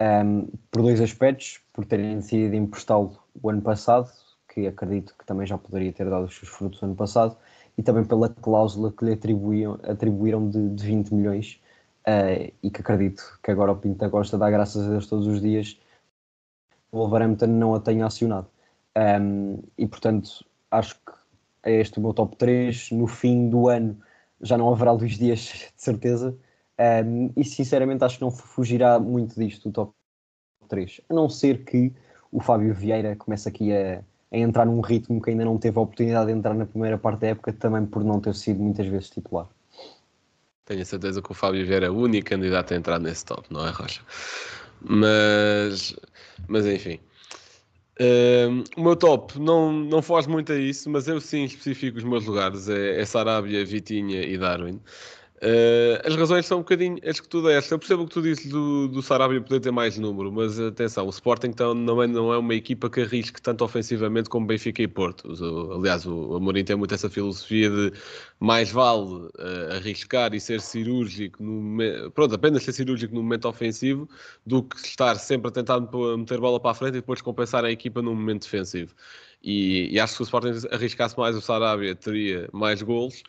Um, por dois aspectos, por terem decidido emprestá-lo o ano passado, que acredito que também já poderia ter dado os seus frutos no ano passado, e também pela cláusula que lhe atribuíam, atribuíram de, de 20 milhões, uh, e que acredito que agora o Pinto da Costa dá graças a Deus todos os dias, o Wolverhampton não a tenha acionado. Um, e portanto, acho que é este o meu top 3. No fim do ano já não haverá Luís Dias, de certeza. Um, e sinceramente acho que não fugirá muito disto o top 3. A não ser que o Fábio Vieira comece aqui a, a entrar num ritmo que ainda não teve a oportunidade de entrar na primeira parte da época, também por não ter sido muitas vezes titular. Tenho certeza que o Fábio Vieira é o único candidato a entrar nesse top, não é, Rocha? Mas, mas enfim. O meu top não, não foge muito a isso, mas eu sim especifico os meus lugares: é, é Sarabia, Vitinha e Darwin. Uh, as razões são um bocadinho as que tu deste. Eu percebo o que tu dizes do, do Sarabia poder ter mais número, mas atenção, o Sporting então, não, é, é uma equipa que arrisque tanto ofensivamente como Benfica e Porto. Aliás, o Amorim tem muito essa filosofia de mais vale uh, arriscar e ser cirúrgico, no, pronto, apenas ser cirúrgico no momento ofensivo, do que estar sempre a tentar meter bola para a frente e depois compensar a equipa no momento defensivo. E, e acho que se o Sporting arriscasse mais, o Sarabia teria mais golos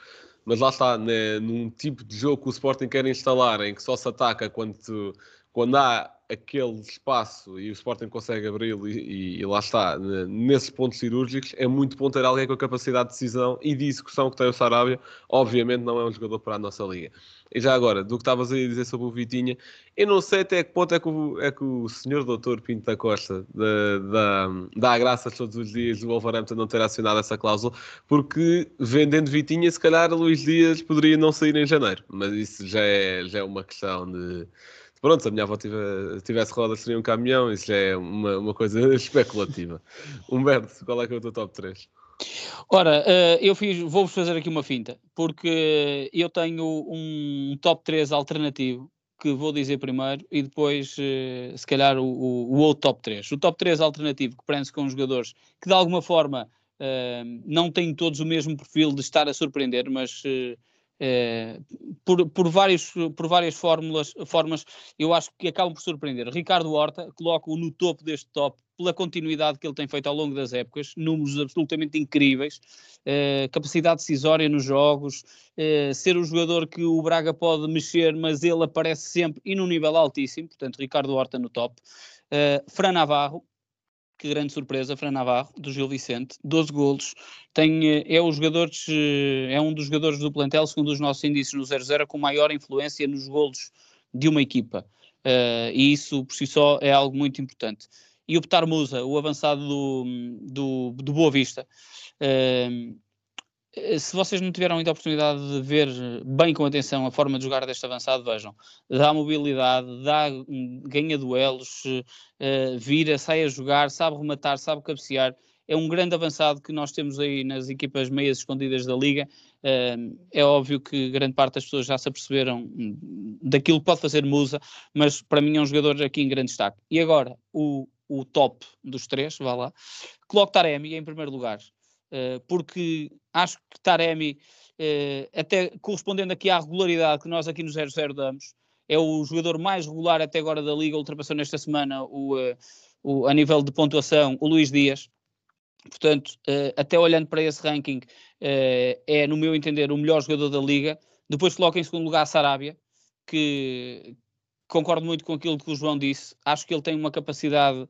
mas lá está, né, num tipo de jogo que o Sporting quer instalar, em que só se ataca quando, quando há aquele espaço e o Sporting consegue abri-lo e, e, lá está, né, nesses pontos cirúrgicos, é muito bom ter alguém com a capacidade de decisão e de execução que tem o Sarabia. Obviamente não é um jogador para a nossa liga. E já agora, do que estavas a dizer sobre o Vitinha, eu não sei até que ponto é que o, é que o senhor doutor Pinto da Costa dá, dá graças todos os dias do Wolverhampton não ter acionado essa cláusula, porque vendendo Vitinha, se calhar Luís Dias poderia não sair em janeiro, mas isso já é, já é uma questão de pronto, se a minha avó tivesse, rodas seria um caminhão, isso é uma, uma coisa especulativa. Humberto, qual é que é o teu top 3? Ora, eh, eu fiz, vou-vos fazer aqui uma finta, porque eu tenho um top 3 alternativo que vou dizer primeiro e depois, eh, se calhar, o, o, outro top 3. O top 3 alternativo que prende-se com jogadores que de alguma forma eh, não têm todos o mesmo perfil de estar a surpreender, mas é, por, por, vários, por várias fórmulas, formas, eu acho que acabam por surpreender. Ricardo Horta, coloco-o no topo deste top pela continuidade que ele tem feito ao longo das épocas, números absolutamente incríveis, é, capacidade decisória nos jogos, é, ser o jogador que o Braga pode mexer, mas ele aparece sempre e num nível altíssimo, portanto, Ricardo Horta no top. Fran Navarro, que grande surpresa, Fran Navarro, do Gil Vicente, 12 golos, tem, eh, é, o jogador, eh, é um dos jogadores do plantel, segundo os nossos índices no 0-0, com maior influência nos golos de uma equipa, uh, e isso por si só é algo muito importante. E o Petar Musa, o avançado do, do, do Boa Vista, uh, se vocês não tiveram ainda a oportunidade de ver bem com atenção a forma de jogar deste avançado, vejam, dá mobilidade, dá, ganha duelos, uh, vira, sai a jogar, sabe rematar, sabe cabecear. É um grande avançado que nós temos aí nas equipas meias escondidas da Liga. Uh, é óbvio que grande parte das pessoas já se aperceberam daquilo que pode fazer Musa, mas para mim é um jogador aqui em grande destaque. E agora, o, o top dos três, vá lá, coloco Taremi em primeiro lugar. Porque Acho que Taremi, eh, até correspondendo aqui à regularidade que nós aqui no 0-0 damos, é o jogador mais regular até agora da Liga, ultrapassou nesta semana o, eh, o, a nível de pontuação o Luís Dias. Portanto, eh, até olhando para esse ranking, eh, é, no meu entender, o melhor jogador da Liga. Depois coloca em segundo lugar a Sarabia, que concordo muito com aquilo que o João disse. Acho que ele tem uma capacidade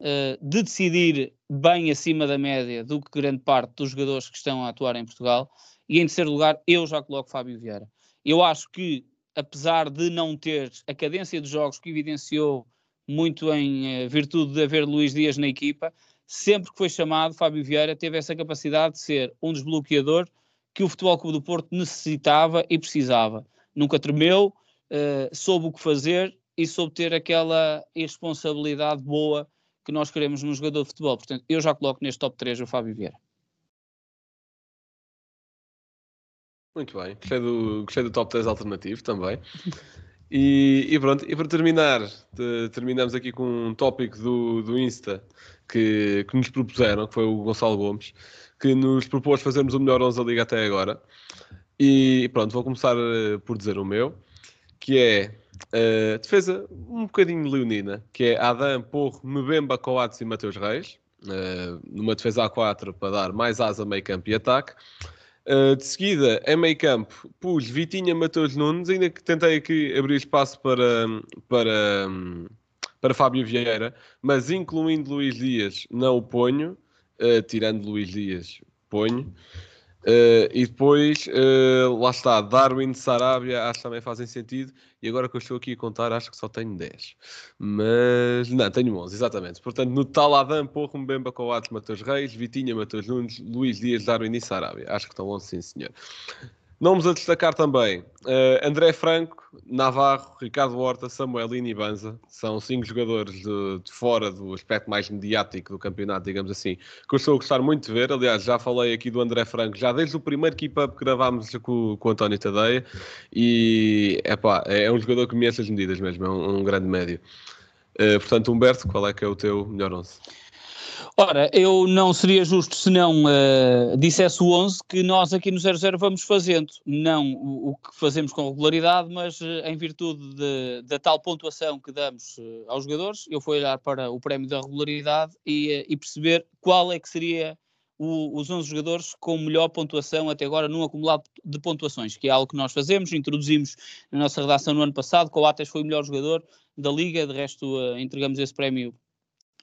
uh, de decidir bem acima da média do que grande parte dos jogadores que estão a atuar em Portugal. E em terceiro lugar, eu já coloco Fábio Vieira. Eu acho que, apesar de não ter a cadência de jogos que evidenciou muito em uh, virtude de haver Luís Dias na equipa, sempre que foi chamado, Fábio Vieira teve essa capacidade de ser um desbloqueador que o Futebol Clube do Porto necessitava e precisava. Nunca tremeu, uh, soube o que fazer e soube ter aquela responsabilidade boa que nós queremos num jogador de futebol. Portanto, eu já coloco neste top 3 o Fábio Vieira. Muito bem, gostei do, gostei do top 3 alternativo também. E, e, pronto, e para terminar, de, terminamos aqui com um tópico do, do Insta que, que nos propuseram, que foi o Gonçalo Gomes, que nos propôs fazermos o melhor 11 da Liga até agora. E pronto, vou começar eh, por dizer o meu, que é Uh, defesa um bocadinho leonina, que é Adam, Porro, Mbemba, Coates e Mateus Reis. Uh, numa defesa A4 para dar mais asa, meio campo e ataque. Uh, de seguida, em meio campo, pus Vitinha, Mateus Nunes, ainda que tentei aqui abrir espaço para, para, para Fábio Vieira, mas incluindo Luís Dias, não o ponho, uh, tirando Luís Dias, ponho. Uh, e depois, uh, lá está, Darwin, Sarabia, acho que também fazem sentido. E agora que eu estou aqui a contar, acho que só tenho 10. Mas, não, tenho 11, exatamente. Portanto, no total, Adam, Porro, Mbemba, Coates, Matheus Reis, Vitinha, Matheus Nunes, Luís Dias, Darwin e Sarabia. Acho que estão 11, sim, senhor. Nomes a destacar também: uh, André Franco, Navarro, Ricardo Horta, Samuelino e Banza. São cinco jogadores de, de, fora do aspecto mais mediático do campeonato, digamos assim, que eu estou a gostar muito de ver. Aliás, já falei aqui do André Franco, já desde o primeiro keep-up que gravámos com, com o António Tadeia. E epá, é um jogador que me as medidas mesmo, é um, um grande médio. Uh, portanto, Humberto, qual é que é o teu melhor 11? Ora, eu não seria justo se não uh, dissesse o 11 que nós aqui no 00 vamos fazendo. Não o, o que fazemos com regularidade, mas uh, em virtude da tal pontuação que damos uh, aos jogadores, eu fui olhar para o prémio da regularidade e, e perceber qual é que seria o, os 11 jogadores com melhor pontuação até agora num acumulado de pontuações, que é algo que nós fazemos, introduzimos na nossa redação no ano passado. Coates foi o melhor jogador da Liga, de resto entregamos esse prémio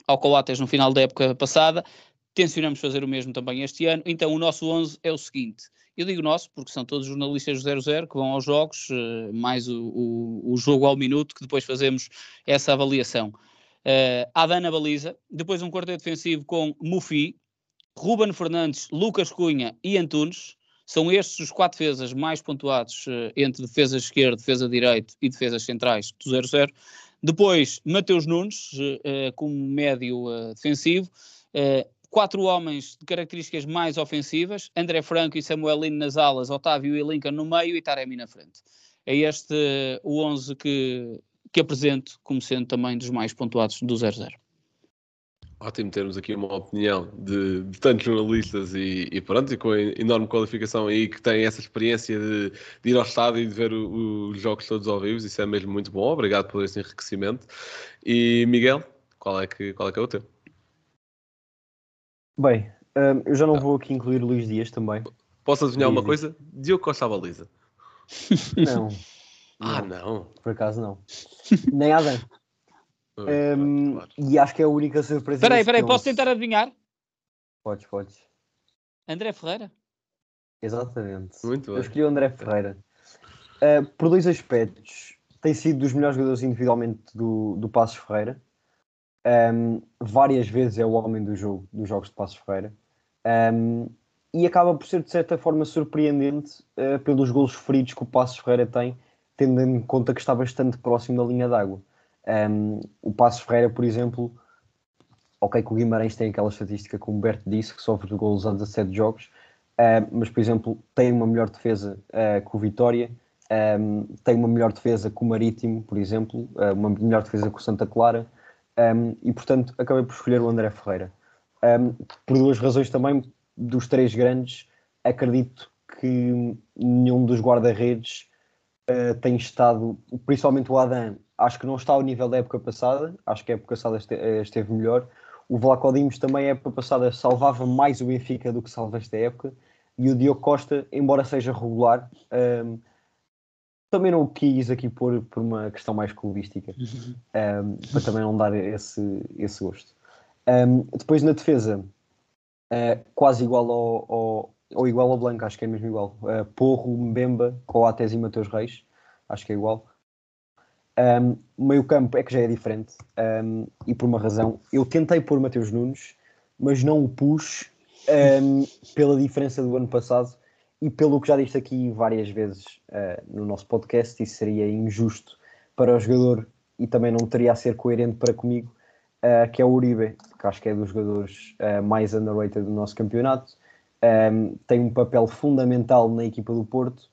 ao Coates no final da época passada. Tencionamos fazer o mesmo também este ano. Então, o nosso 11 é o seguinte. Eu digo nosso porque são todos jornalistas do 00 que vão aos jogos, eh, mais o, o, o jogo ao minuto, que depois fazemos essa avaliação. Uh, Adana Baliza, depois um quarteto defensivo com Mufi, Ruben Fernandes, Lucas Cunha e Antunes. São estes os quatro defesas mais pontuados uh, entre defesa esquerda, defesa direita e defesas centrais do 0-0. Depois, Mateus Nunes, uh, como médio uh, defensivo. Uh, quatro homens de características mais ofensivas: André Franco e Samuel Lino nas alas, Otávio e Lincoln no meio e Taremi na frente. É este o 11 que, que apresento como sendo também dos mais pontuados do 0-0. Ótimo termos aqui uma opinião de, de tantos jornalistas e, e, pronto, e com a enorme qualificação aí que têm essa experiência de, de ir ao estádio e de ver o, os jogos todos ao vivo, isso é mesmo muito bom, obrigado por esse enriquecimento. E Miguel, qual é que, qual é, que é o teu? Bem, um, eu já não ah. vou aqui incluir Luís Dias também. Posso adivinhar uma coisa? Diogo Costa Baliza. Não. ah, não. Por acaso não. Nem Adam. Um, claro. E acho que é a única surpresa. Espera aí, espera aí, posso tentar adivinhar? Podes, podes. André Ferreira? Exatamente. Muito bem. Eu escolhi o André Ferreira. Uh, por dois aspectos. Tem sido dos melhores jogadores individualmente do, do Passos Ferreira. Um, várias vezes é o homem do jogo, dos jogos de Passos Ferreira. Um, e acaba por ser, de certa forma, surpreendente uh, pelos golos feridos que o Passos Ferreira tem, tendo em conta que está bastante próximo da linha d'água. Um, o Passos Ferreira, por exemplo, ok que o Guimarães tem aquela estatística que o Humberto disse, que sofre de golos a 17 jogos, mas, por exemplo, tem uma melhor defesa uh, que o Vitória, um, tem uma melhor defesa que o Marítimo, por exemplo, uh, uma melhor defesa que o Santa Clara, um, e, portanto, acabei por escolher o André Ferreira. por duas razões também, dos três grandes, acredito que nenhum dos guarda-redes uh, tem estado, principalmente o Adam, acho que não está ao nível da época passada, acho que a época passada eh, esteve melhor. O Vlaco Dimos também a época passada salvava mais o Benfica do que salva esta época. E o Diogo Costa, embora seja regular, um, ehm, também não o quis aqui pôr por uma questão mais clubística, um, ehm, para também não dar esse, esse gosto. Um, ehm, depois na defesa, uh, quase igual ao, ao, ou igual ao Blanco, acho que é mesmo igual. Uh, Porro, Mbemba, Coates e Mateus Reis, acho que é igual. Um, meio campo é que já é diferente um, e por uma razão. Eu tentei pôr Mateus Nunes, mas não o pus um, pela diferença do ano passado e pelo que já disse aqui várias vezes uh, no nosso podcast, isso seria injusto para o jogador e também não teria a ser coerente para comigo, uh, que é o Uribe, que acho que é dos jogadores uh, mais underrated do nosso campeonato. Tem um papel fundamental na equipa do Porto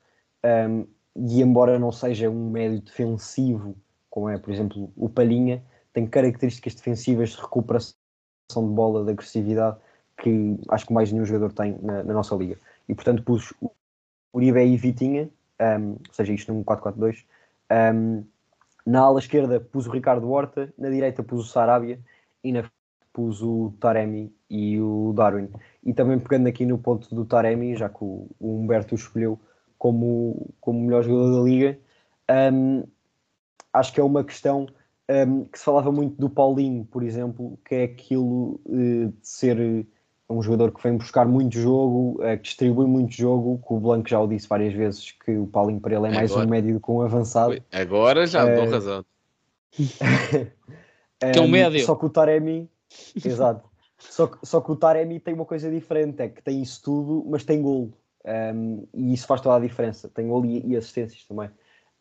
e embora não seja um médio defensivo, como é, por exemplo, o Palhinha, tem características defensivas de recuperação de bola, de agressividade, que acho que mais nenhum jogador tem na, na nossa liga. E portanto pus Uribe e Vitinha, um, ou seja, isto num 4-4-2, um, Na ala esquerda pus o Ricardo Horta, na direita pus o Sarabia e na pus o Taremi e o Darwin. E também pegando aqui no ponto do Taremi, já que o, o Humberto o escolheu como, como melhor jogador da liga, um, acho que é uma questão um, que se falava muito do Paulinho, por exemplo, que é aquilo uh, de ser um jogador que vem buscar muito jogo, uh, que distribui muito jogo, que o Blanco já o disse várias vezes, que o Paulinho para ele é mais Agora. um médio do que um avançado. Agora já me dou Eh, razão. Que é um médio. Só que o Taremi, exato. Só que, só que o Taremi tem uma coisa diferente, é que tem isso tudo, mas tem golo. Um, e isso faz toda a diferença. Tem golo e, e assistências também.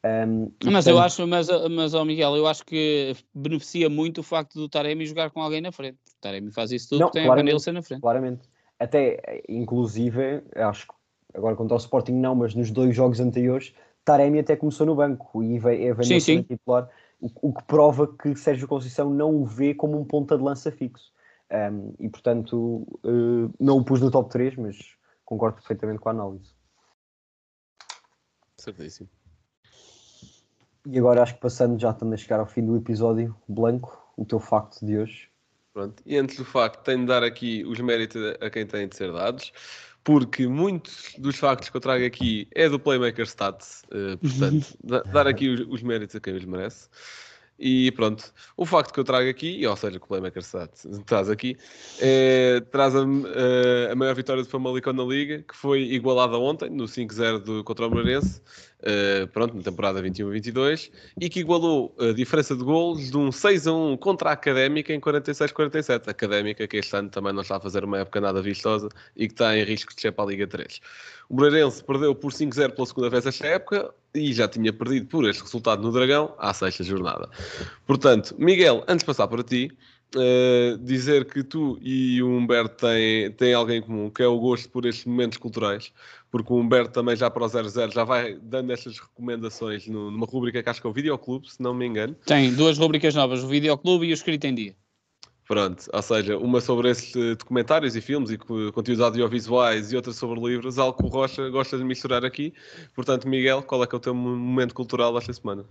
Um, Mas eu portanto, acho, mas, mas ó Miguel, eu acho que beneficia muito o facto do Taremi jogar com alguém na frente. O Taremi faz isso tudo, Não, tem a Vanilson na frente. Claramente. Até, inclusive, acho que agora contra o Sporting não, mas nos dois jogos anteriores, Taremi até começou no banco e Evanilson titular, o, o que prova que Sérgio Conceição não o vê como um ponta de lança fixo. Um, e portanto, eh, não o pus no top 3, mas concordo perfeitamente com a análise. Certíssimo. E agora acho que passando, já estamos a chegar ao fim do episódio, Blanco, o teu facto de hoje. Pronto. E antes do facto, tenho de dar aqui os méritos a a quem têm de ser dados, porque muitos dos factos que eu trago aqui é do Playmaker Stats, eh, portanto, da- dar aqui os, os méritos a quem os merece. E pronto, o facto que eu trago aqui, ou seja, que o Playmaker Stats traz aqui, é, traz a, eh, a maior vitória do Famalicão na Liga, que foi igualada ontem, no 5-0 do- contra o Moreirense, eh, pronto, na temporada 21-22, e que igualou a diferença de golos de um 6-1 contra a Académica em 46-47. A Académica que este ano também não está a fazer uma época nada vistosa e que está em risco de descer para a Liga 3. O Moreirense perdeu por 5-0 pela segunda vez esta época e já tinha perdido por este resultado no Dragão à sexta jornada. Portanto, Miguel, antes de passar para ti, eh, dizer que tu e o Humberto têm, têm alguém em comum, que é o gosto por estes momentos culturais, porque o Humberto também já para o 00 já vai dando estas recomendações no- numa rubrica que acho que é o Videoclube, se não me engano. Tem duas rubricas novas, o Videoclube e o Escrito em Dia. Pronto, ou seja, uma sobre esses eh, documentários e filmes e co- conteúdos audiovisuais e outra sobre livros, algo que o Rocha gosta de misturar aqui. Portanto, Miguel, qual é que é o teu mo- momento cultural desta semana?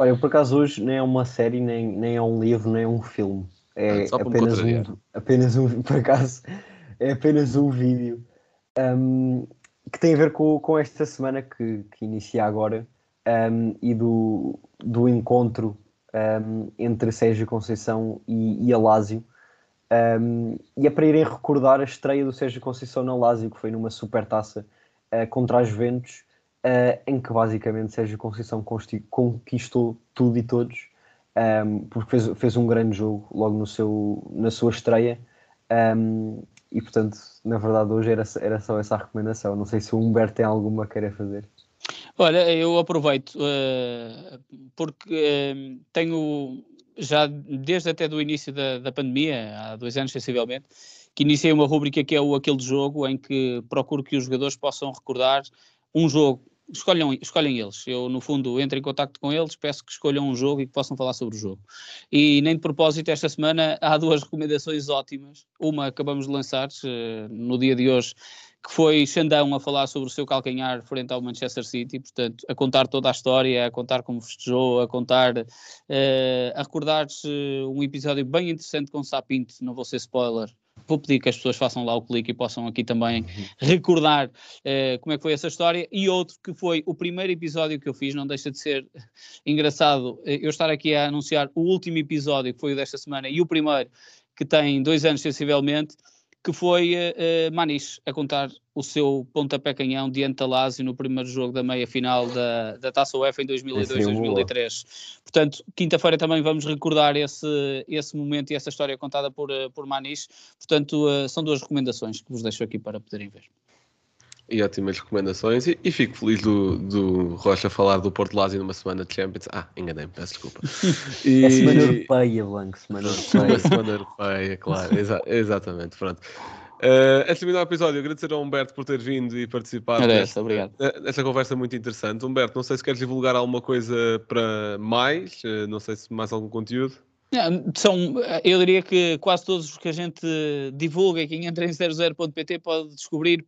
Olha, por acaso hoje nem é uma série, nem, nem é um livro, nem é um filme. É Ah, apenas um, apenas um, por acaso, é apenas um vídeo um, que tem a ver com, com esta semana que, que inicia agora um, e do, do encontro um, entre Sérgio Conceição e, e a Lásio. Um, e é para irem recordar a estreia do Sérgio Conceição na Lásio, que foi numa super taça contra a Juventus, uh, em que basicamente Sérgio Conceição conquistou tudo e todos, um, porque fez, fez um grande jogo logo no seu, na sua estreia. Um, e portanto, na verdade, hoje era, era só essa a recomendação. Não sei se o Humberto tem alguma que queira fazer. Olha, eu aproveito eh, porque eh, tenho já desde até do início da, da pandemia, há dois anos sensivelmente, que iniciei uma rubrica que é o Aquele Jogo, em que procuro que os jogadores possam recordar um jogo. Escolham, escolhem eles. Eu, no fundo, entro em contato com eles, peço que escolham um jogo e que possam falar sobre o jogo. E nem de propósito, esta semana há duas recomendações ótimas. Uma acabamos de lançar no dia de hoje, que foi Xandão a falar sobre o seu calcanhar frente ao Manchester City, portanto, a contar toda a história, a contar como festejou, a contar, eh, a recordar-se um episódio bem interessante com o Sapinto, não vou ser spoiler. Vou pedir que as pessoas façam lá o clique e possam aqui também recordar eh, como é que foi essa história. E outro que foi o primeiro episódio que eu fiz, não deixa de ser engraçado eh, eu estar aqui a anunciar o último episódio, que foi o desta semana, e o primeiro, que tem dois anos sensivelmente, que foi uh, Maniche a contar o seu pontapé canhão diante da Lazio no primeiro jogo da meia-final da, da Taça UEFA em 2002-2003. Portanto, quinta-feira também vamos recordar esse, esse momento e essa história contada por, uh, por Maniche. Portanto, uh, são duas recomendações que vos deixo aqui para poderem ver. E ótimas recomendações. E, e fico feliz do, do Rocha falar do Porto Lazio numa semana de Champions. Ah, enganei-me, peço desculpa. E... É semana europeia, Blanco, semana europeia. Uma semana europeia, claro, exa exatamente. Pronto. Uh, antes de terminar o episódio, agradecer ao Humberto por ter vindo e participado nesta, obrigado. nesta conversa muito interessante. Humberto, não sei se queres divulgar alguma coisa para mais, uh, não sei se mais algum conteúdo. São, eu diria que quase todos os que a gente divulga, quem entra em 00.pt pode descobrir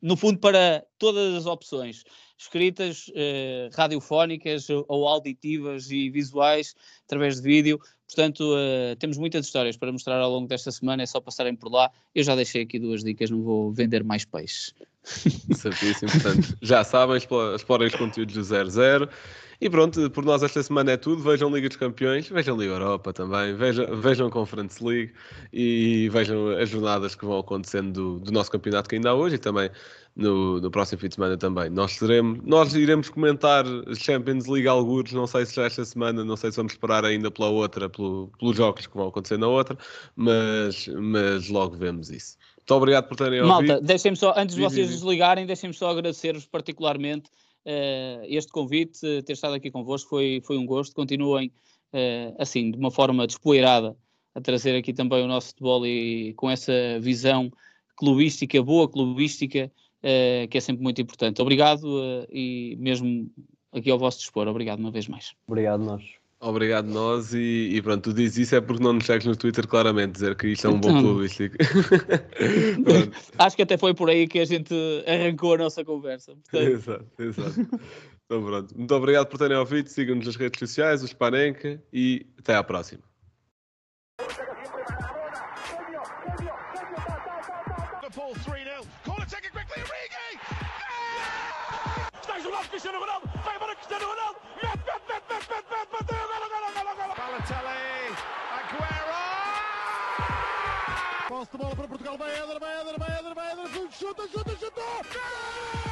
no fundo, para todas as opções, escritas, eh, radiofónicas ou auditivas e visuais, através de vídeo. Portanto, eh, temos muitas histórias para mostrar ao longo desta semana, é só passarem por lá. Eu já deixei aqui duas dicas, não vou vender mais peixes. Certíssimo, portanto, já sabem, explo- explorem os conteúdos do 00. E pronto, por nós esta semana é tudo. Vejam Liga dos Campeões, vejam Liga Europa também, vejam, vejam Conference League e vejam as jornadas que vão acontecendo do, do nosso campeonato que ainda há hoje e também no, no próximo fim de semana também. Nós, seremos, nós iremos comentar Champions League alguns, não sei se já esta semana, não sei se vamos esperar ainda pela outra, pelo, pelos jogos que vão acontecer na outra, mas, mas logo vemos isso. Muito obrigado por terem ouvido. Malta, deixem-me só, antes de vocês desligarem, deixem-me só agradecer-vos particularmente eh, este convite, eh, ter estado aqui convosco, foi, foi um gosto. Continuem eh, assim, de uma forma despoeirada, a trazer aqui também o nosso futebol e com essa visão clubística, boa clubística, que é sempre muito importante. Obrigado e mesmo aqui ao vosso dispor. Obrigado uma vez mais. Obrigado, nós. Obrigado nós e, e pronto, tu dizes isso é porque não nos segues no Twitter claramente, dizer que isto é um bom clube. Isto... Acho que até foi por aí que a gente arrancou a nossa conversa. Portanto, Exato, exato. Então pronto. Muito obrigado por terem ouvido, sigam-nos nas redes sociais, os Panenka e até à próxima. Chuta, chuta, chuta! Gol!